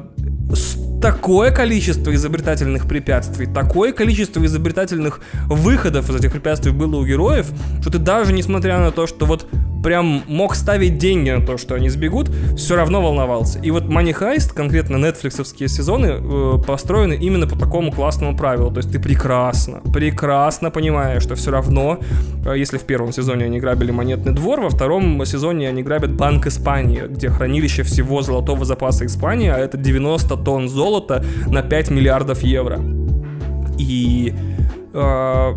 такое количество изобретательных препятствий, такое количество изобретательных выходов из этих препятствий было у героев, что ты даже несмотря на то, что вот прям мог ставить деньги на то, что они сбегут, все равно волновался. И вот Money Heist, конкретно нетфликсовские сезоны, э, построены именно по такому классному правилу. То есть ты прекрасно, прекрасно понимаешь, что все равно, э, если в первом сезоне они грабили монетный двор, во втором сезоне они грабят Банк Испании, где хранилище всего золотого запаса Испании, а это 90 тонн золота на 5 миллиардов евро. И э,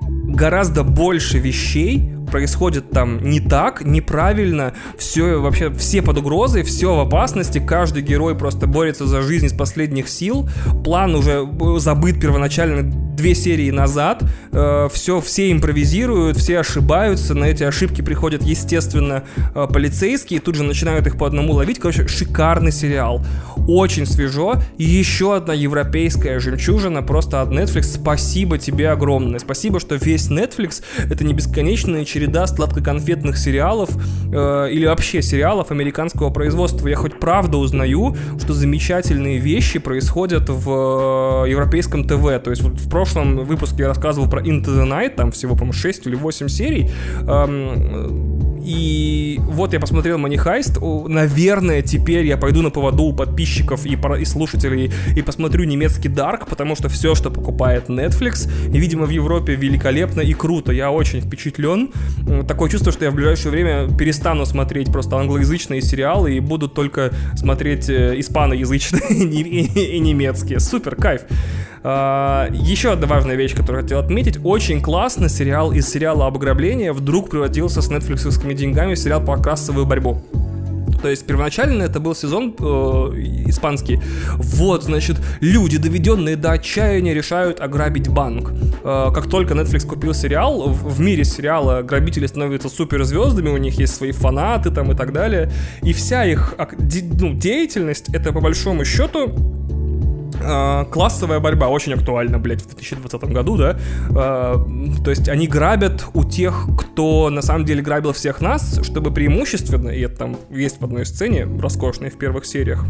гораздо больше вещей происходит там не так, неправильно, все вообще все под угрозой, все в опасности, каждый герой просто борется за жизнь из последних сил, план уже забыт первоначально две серии назад, э, все, все импровизируют, все ошибаются, на эти ошибки приходят, естественно, э, полицейские, тут же начинают их по одному ловить, короче, шикарный сериал, очень свежо, и еще одна европейская жемчужина просто от Netflix, спасибо тебе огромное, спасибо, что весь Netflix это не бесконечные через череда сладкоконфетных сериалов э, или вообще сериалов американского производства. Я хоть правда узнаю, что замечательные вещи происходят в э, европейском ТВ. То есть вот в прошлом выпуске я рассказывал про Into the Night, там всего, по-моему, 6 или 8 серий. Эм, и вот я посмотрел Money Heist. Наверное, теперь я пойду на поводу у подписчиков и, и слушателей и посмотрю немецкий Dark, потому что все, что покупает Netflix, видимо, в Европе великолепно и круто. Я очень впечатлен. Такое чувство, что я в ближайшее время перестану смотреть просто англоязычные сериалы и буду только смотреть э, испаноязычные и немецкие. Супер, кайф. А, еще одна важная вещь, которую хотел отметить. Очень классно сериал из сериала об ограблении вдруг превратился с нетфликсовскими деньгами в сериал про кассовую борьбу. То есть первоначально это был сезон э, испанский. Вот, значит, люди, доведенные до отчаяния, решают ограбить банк. Э, как только Netflix купил сериал, в, в мире сериала грабители становятся суперзвездами, у них есть свои фанаты там и так далее. И вся их ну, деятельность это по большому счету классовая борьба очень актуальна, блядь, в 2020 году, да. Э, то есть они грабят у тех, кто на самом деле грабил всех нас, чтобы преимущественно, и это там есть в одной сцене, роскошной в первых сериях,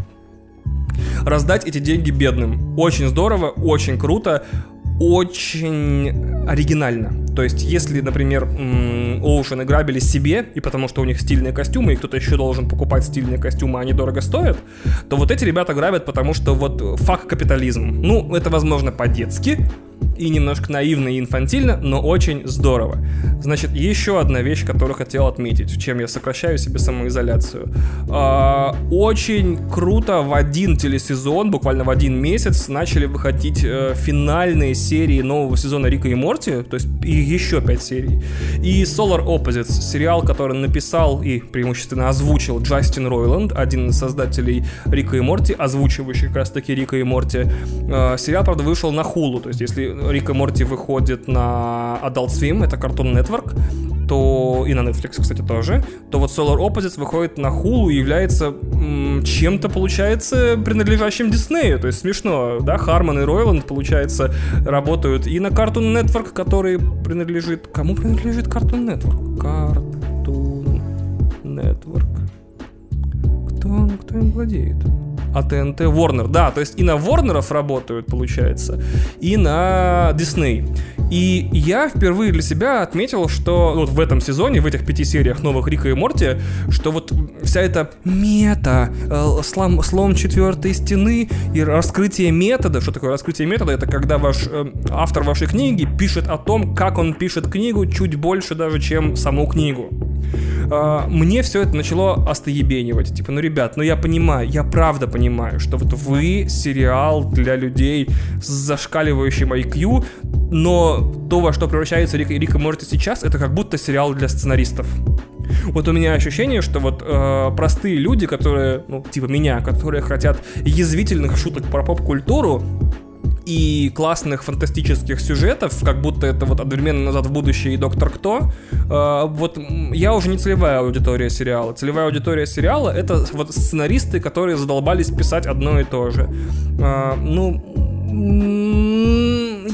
раздать эти деньги бедным. Очень здорово, очень круто очень оригинально. То есть, если, например, Оушены грабили себе, и потому что у них стильные костюмы, и кто-то еще должен покупать стильные костюмы, а они дорого стоят, то вот эти ребята грабят, потому что вот факт капитализм. Ну, это, возможно, по-детски, и немножко наивно и инфантильно, но очень здорово. Значит, еще одна вещь, которую хотел отметить, в чем я сокращаю себе самоизоляцию. А, очень круто в один телесезон, буквально в один месяц, начали выходить э, финальные серии нового сезона Рика и Морти, то есть и еще пять серий. И Solar Opposites, сериал, который написал и преимущественно озвучил Джастин Ройланд, один из создателей Рика и Морти, озвучивающий как раз таки Рика и Морти. Э, сериал, правда, вышел на Хулу, то есть если Рик и Морти выходит на Adult Swim, это Cartoon Network, то и на Netflix, кстати, тоже, то вот Solar Opposites выходит на Hulu и является чем-то, получается, принадлежащим Диснею. То есть смешно, да, Харман и Ройланд, получается, работают и на Cartoon Network, который принадлежит... Кому принадлежит Cartoon Network? Cartoon Network. Кто, кто им владеет? А ТНТ Warner. Да, то есть и на Ворнеров работают, получается, и на Disney. И я впервые для себя отметил, что вот в этом сезоне, в этих пяти сериях новых Рика и Морти, что вот вся эта мета, э, слом, слом четвертой стены и раскрытие метода, что такое раскрытие метода, это когда ваш э, автор вашей книги пишет о том, как он пишет книгу чуть больше даже, чем саму книгу. Э, мне все это начало остоебенивать. Типа, ну, ребят, ну я понимаю, я правда понимаю, что вот вы сериал для людей с зашкаливающим IQ, но то, во что превращается Рик, Рик и Морти сейчас, это как будто сериал для сценаристов. Вот у меня ощущение, что вот э, простые люди, которые, ну, типа меня, которые хотят язвительных шуток про поп-культуру, и классных фантастических сюжетов, как будто это вот одновременно назад в будущее и Доктор Кто. Э, вот я уже не целевая аудитория сериала. Целевая аудитория сериала это вот сценаристы, которые задолбались писать одно и то же. Э, ну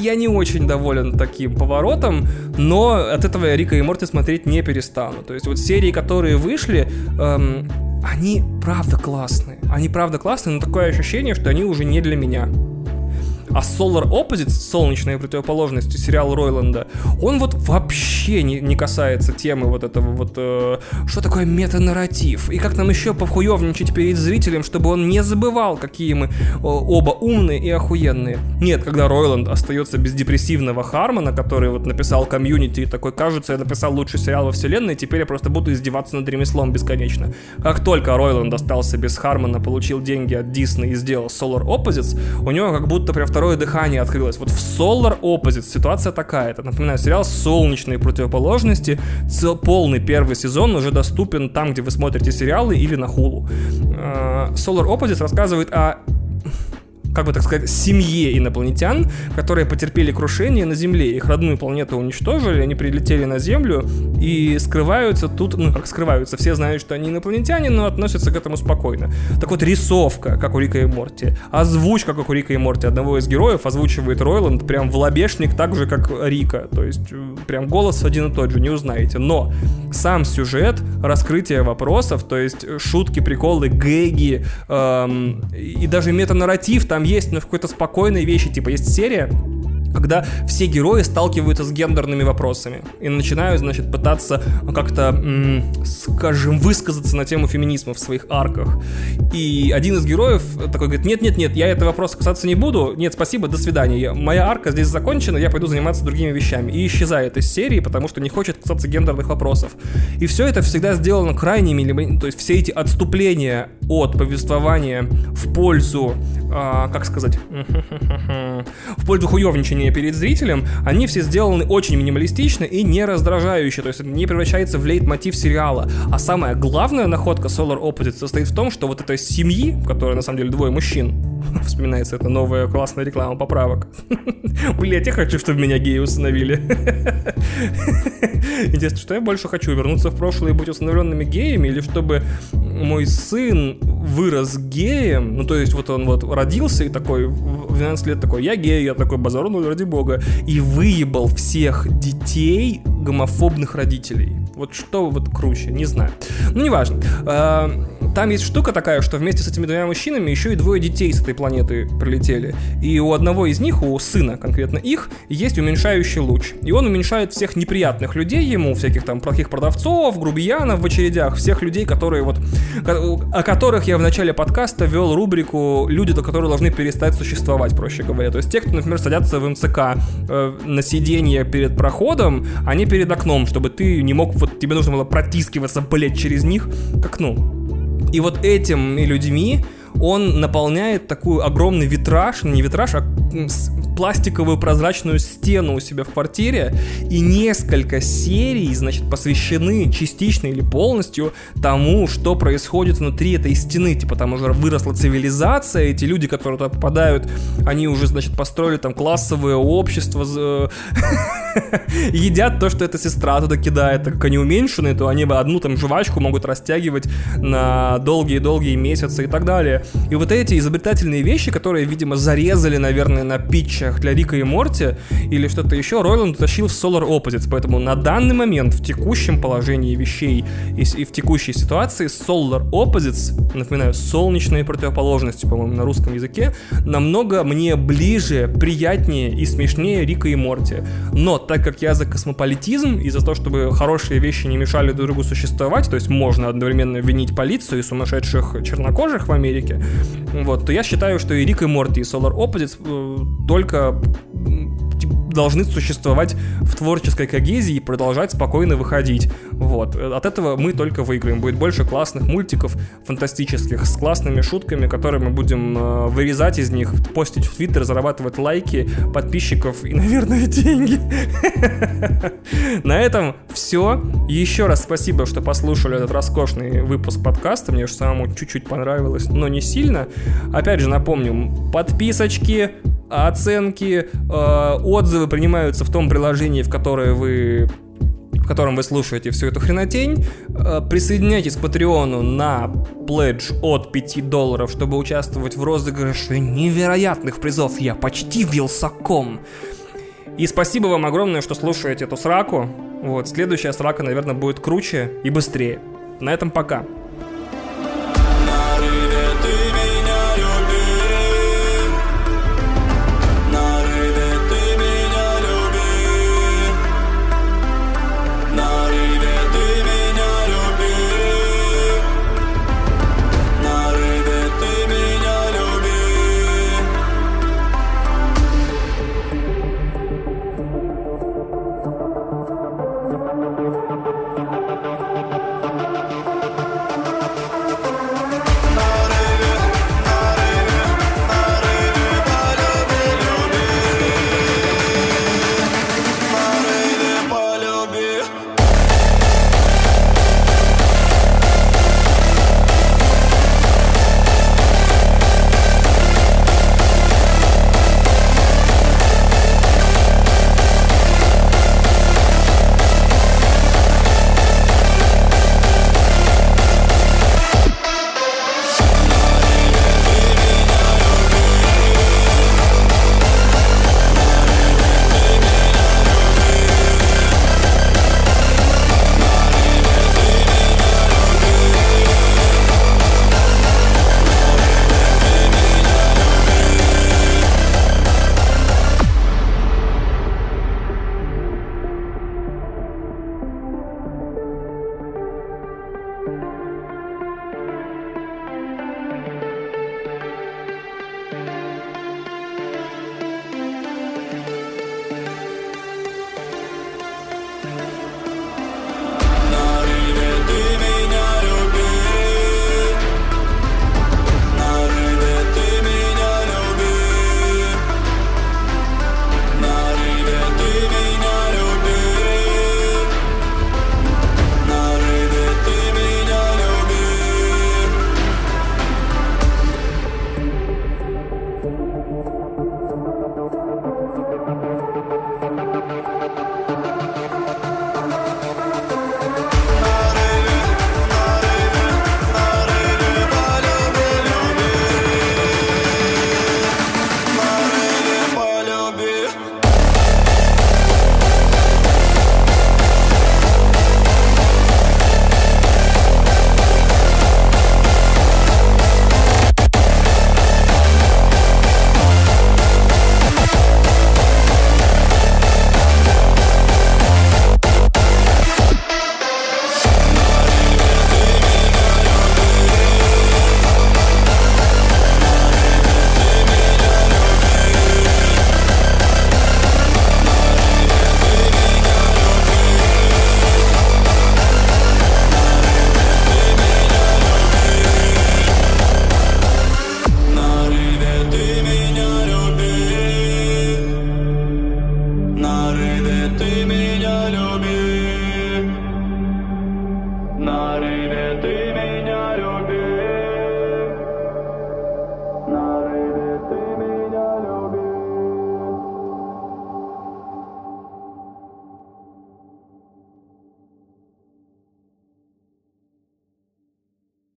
я не очень доволен таким поворотом, но от этого я Рика и Морти смотреть не перестану. То есть вот серии, которые вышли, эм, они правда классные. Они правда классные, но такое ощущение, что они уже не для меня. А Solar Opposites, солнечная противоположность сериал Ройланда, он вот вообще не, не касается темы вот этого вот, э, что такое метанарратив, и как нам еще повхуевничать перед зрителем, чтобы он не забывал, какие мы э, оба умные и охуенные. Нет, когда Ройланд остается без депрессивного Хармона, который вот написал комьюнити и такой, кажется, я написал лучший сериал во вселенной, теперь я просто буду издеваться над ремеслом бесконечно. Как только Ройланд остался без Хармона, получил деньги от Дисней и сделал Solar Opposites, у него как будто прям второе дыхание открылось. Вот в Solar Opposite ситуация такая. Это, напоминаю, сериал «Солнечные противоположности». Цел, полный первый сезон уже доступен там, где вы смотрите сериалы или на Hulu. А, Solar Opposite рассказывает о как бы так сказать, семье инопланетян, которые потерпели крушение на Земле. Их родную планету уничтожили, они прилетели на Землю и скрываются тут, ну как скрываются, все знают, что они инопланетяне, но относятся к этому спокойно. Так вот, рисовка, как у Рика и Морти, озвучка, как у Рика и Морти, одного из героев озвучивает Ройланд прям в лобешник, так же, как Рика. То есть, э, прям голос один и тот же, не узнаете. Но сам сюжет, раскрытие вопросов, то есть шутки, приколы, гэги эм, и даже метанарратив там там есть, но в какой-то спокойной вещи, типа есть серия, когда все герои сталкиваются с гендерными вопросами и начинают, значит, пытаться как-то, скажем, высказаться на тему феминизма в своих арках. И один из героев такой говорит, нет-нет-нет, я этого вопроса касаться не буду, нет, спасибо, до свидания, моя арка здесь закончена, я пойду заниматься другими вещами. И исчезает из серии, потому что не хочет касаться гендерных вопросов. И все это всегда сделано крайне милим... то есть все эти отступления от повествования в пользу, а, как сказать, в пользу хуевничания выступления перед зрителем, они все сделаны очень минималистично и не раздражающе, то есть это не превращается в лейтмотив сериала. А самая главная находка Solar Opposite состоит в том, что вот этой семьи, в которой на самом деле двое мужчин, вспоминается это новая классная реклама поправок. Блять, я хочу, чтобы меня геи установили. Интересно, что я больше хочу, вернуться в прошлое и быть установленными геями, или чтобы мой сын вырос геем, ну то есть вот он вот родился и такой, в 12 лет такой, я гей, я такой базару, ну ради бога, и выебал всех детей гомофобных родителей. Вот что вот круче, не знаю. Ну, неважно. А, там есть штука такая, что вместе с этими двумя мужчинами еще и двое детей с этой планеты прилетели. И у одного из них, у сына конкретно их, есть уменьшающий луч. И он уменьшает всех неприятных людей ему, всяких там плохих продавцов, грубиянов в очередях, всех людей, которые вот, о которых я в начале подкаста вел рубрику «Люди, которые должны перестать существовать», проще говоря. То есть те, кто, например, садятся в МЦК э, на сиденье перед проходом, а не перед окном, чтобы ты не мог, вот тебе нужно было протискиваться, блять, через них к окну. И вот этими людьми он наполняет такую огромный витраж, не витраж, а пластиковую прозрачную стену у себя в квартире, и несколько серий, значит, посвящены частично или полностью тому, что происходит внутри этой стены. Типа там уже выросла цивилизация, эти люди, которые туда попадают, они уже, значит, построили там классовое общество, едят то, что эта сестра туда кидает, так как они уменьшены, то они бы одну там жвачку могут растягивать на долгие-долгие месяцы и так далее. И вот эти изобретательные вещи, которые, видимо, зарезали, наверное, на питчах для Рика и Морти или что-то еще, Ройланд утащил в Solar Opposites, поэтому на данный момент в текущем положении вещей и, и в текущей ситуации Solar Opposites, напоминаю, солнечные противоположности, по-моему, на русском языке, намного мне ближе, приятнее и смешнее Рика и Морти. Но так как я за космополитизм и за то, чтобы хорошие вещи не мешали друг другу существовать, то есть можно одновременно винить полицию и сумасшедших чернокожих в Америке, вот, то я считаю, что и Рик и Морти, и Solar Opposites э, только должны существовать в творческой когезии и продолжать спокойно выходить. Вот. От этого мы только выиграем. Будет больше классных мультиков фантастических с классными шутками, которые мы будем э, вырезать из них, постить в Твиттер, зарабатывать лайки, подписчиков и, наверное, деньги. На этом все. Еще раз спасибо, что послушали этот роскошный выпуск подкаста. Мне же самому чуть-чуть понравилось, но не сильно. Опять же напомню, подписочки, оценки, э, отзывы принимаются в том приложении, в которое вы в котором вы слушаете всю эту хренотень. Э, присоединяйтесь к Патреону на пледж от 5 долларов, чтобы участвовать в розыгрыше невероятных призов. Я почти вилсаком. И спасибо вам огромное, что слушаете эту сраку. Вот, следующая срака, наверное, будет круче и быстрее. На этом пока.